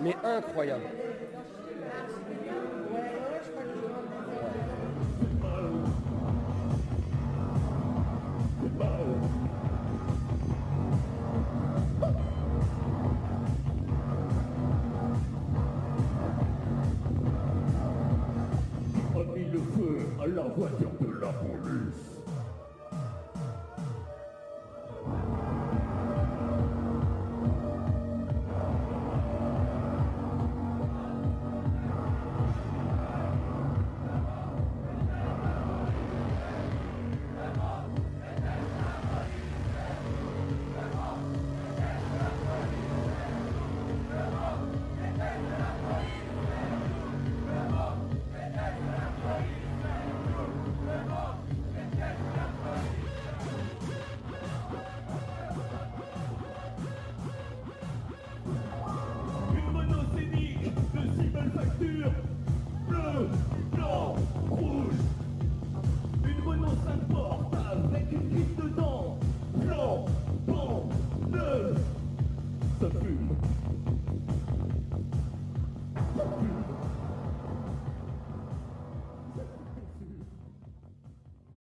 Mais incroyable.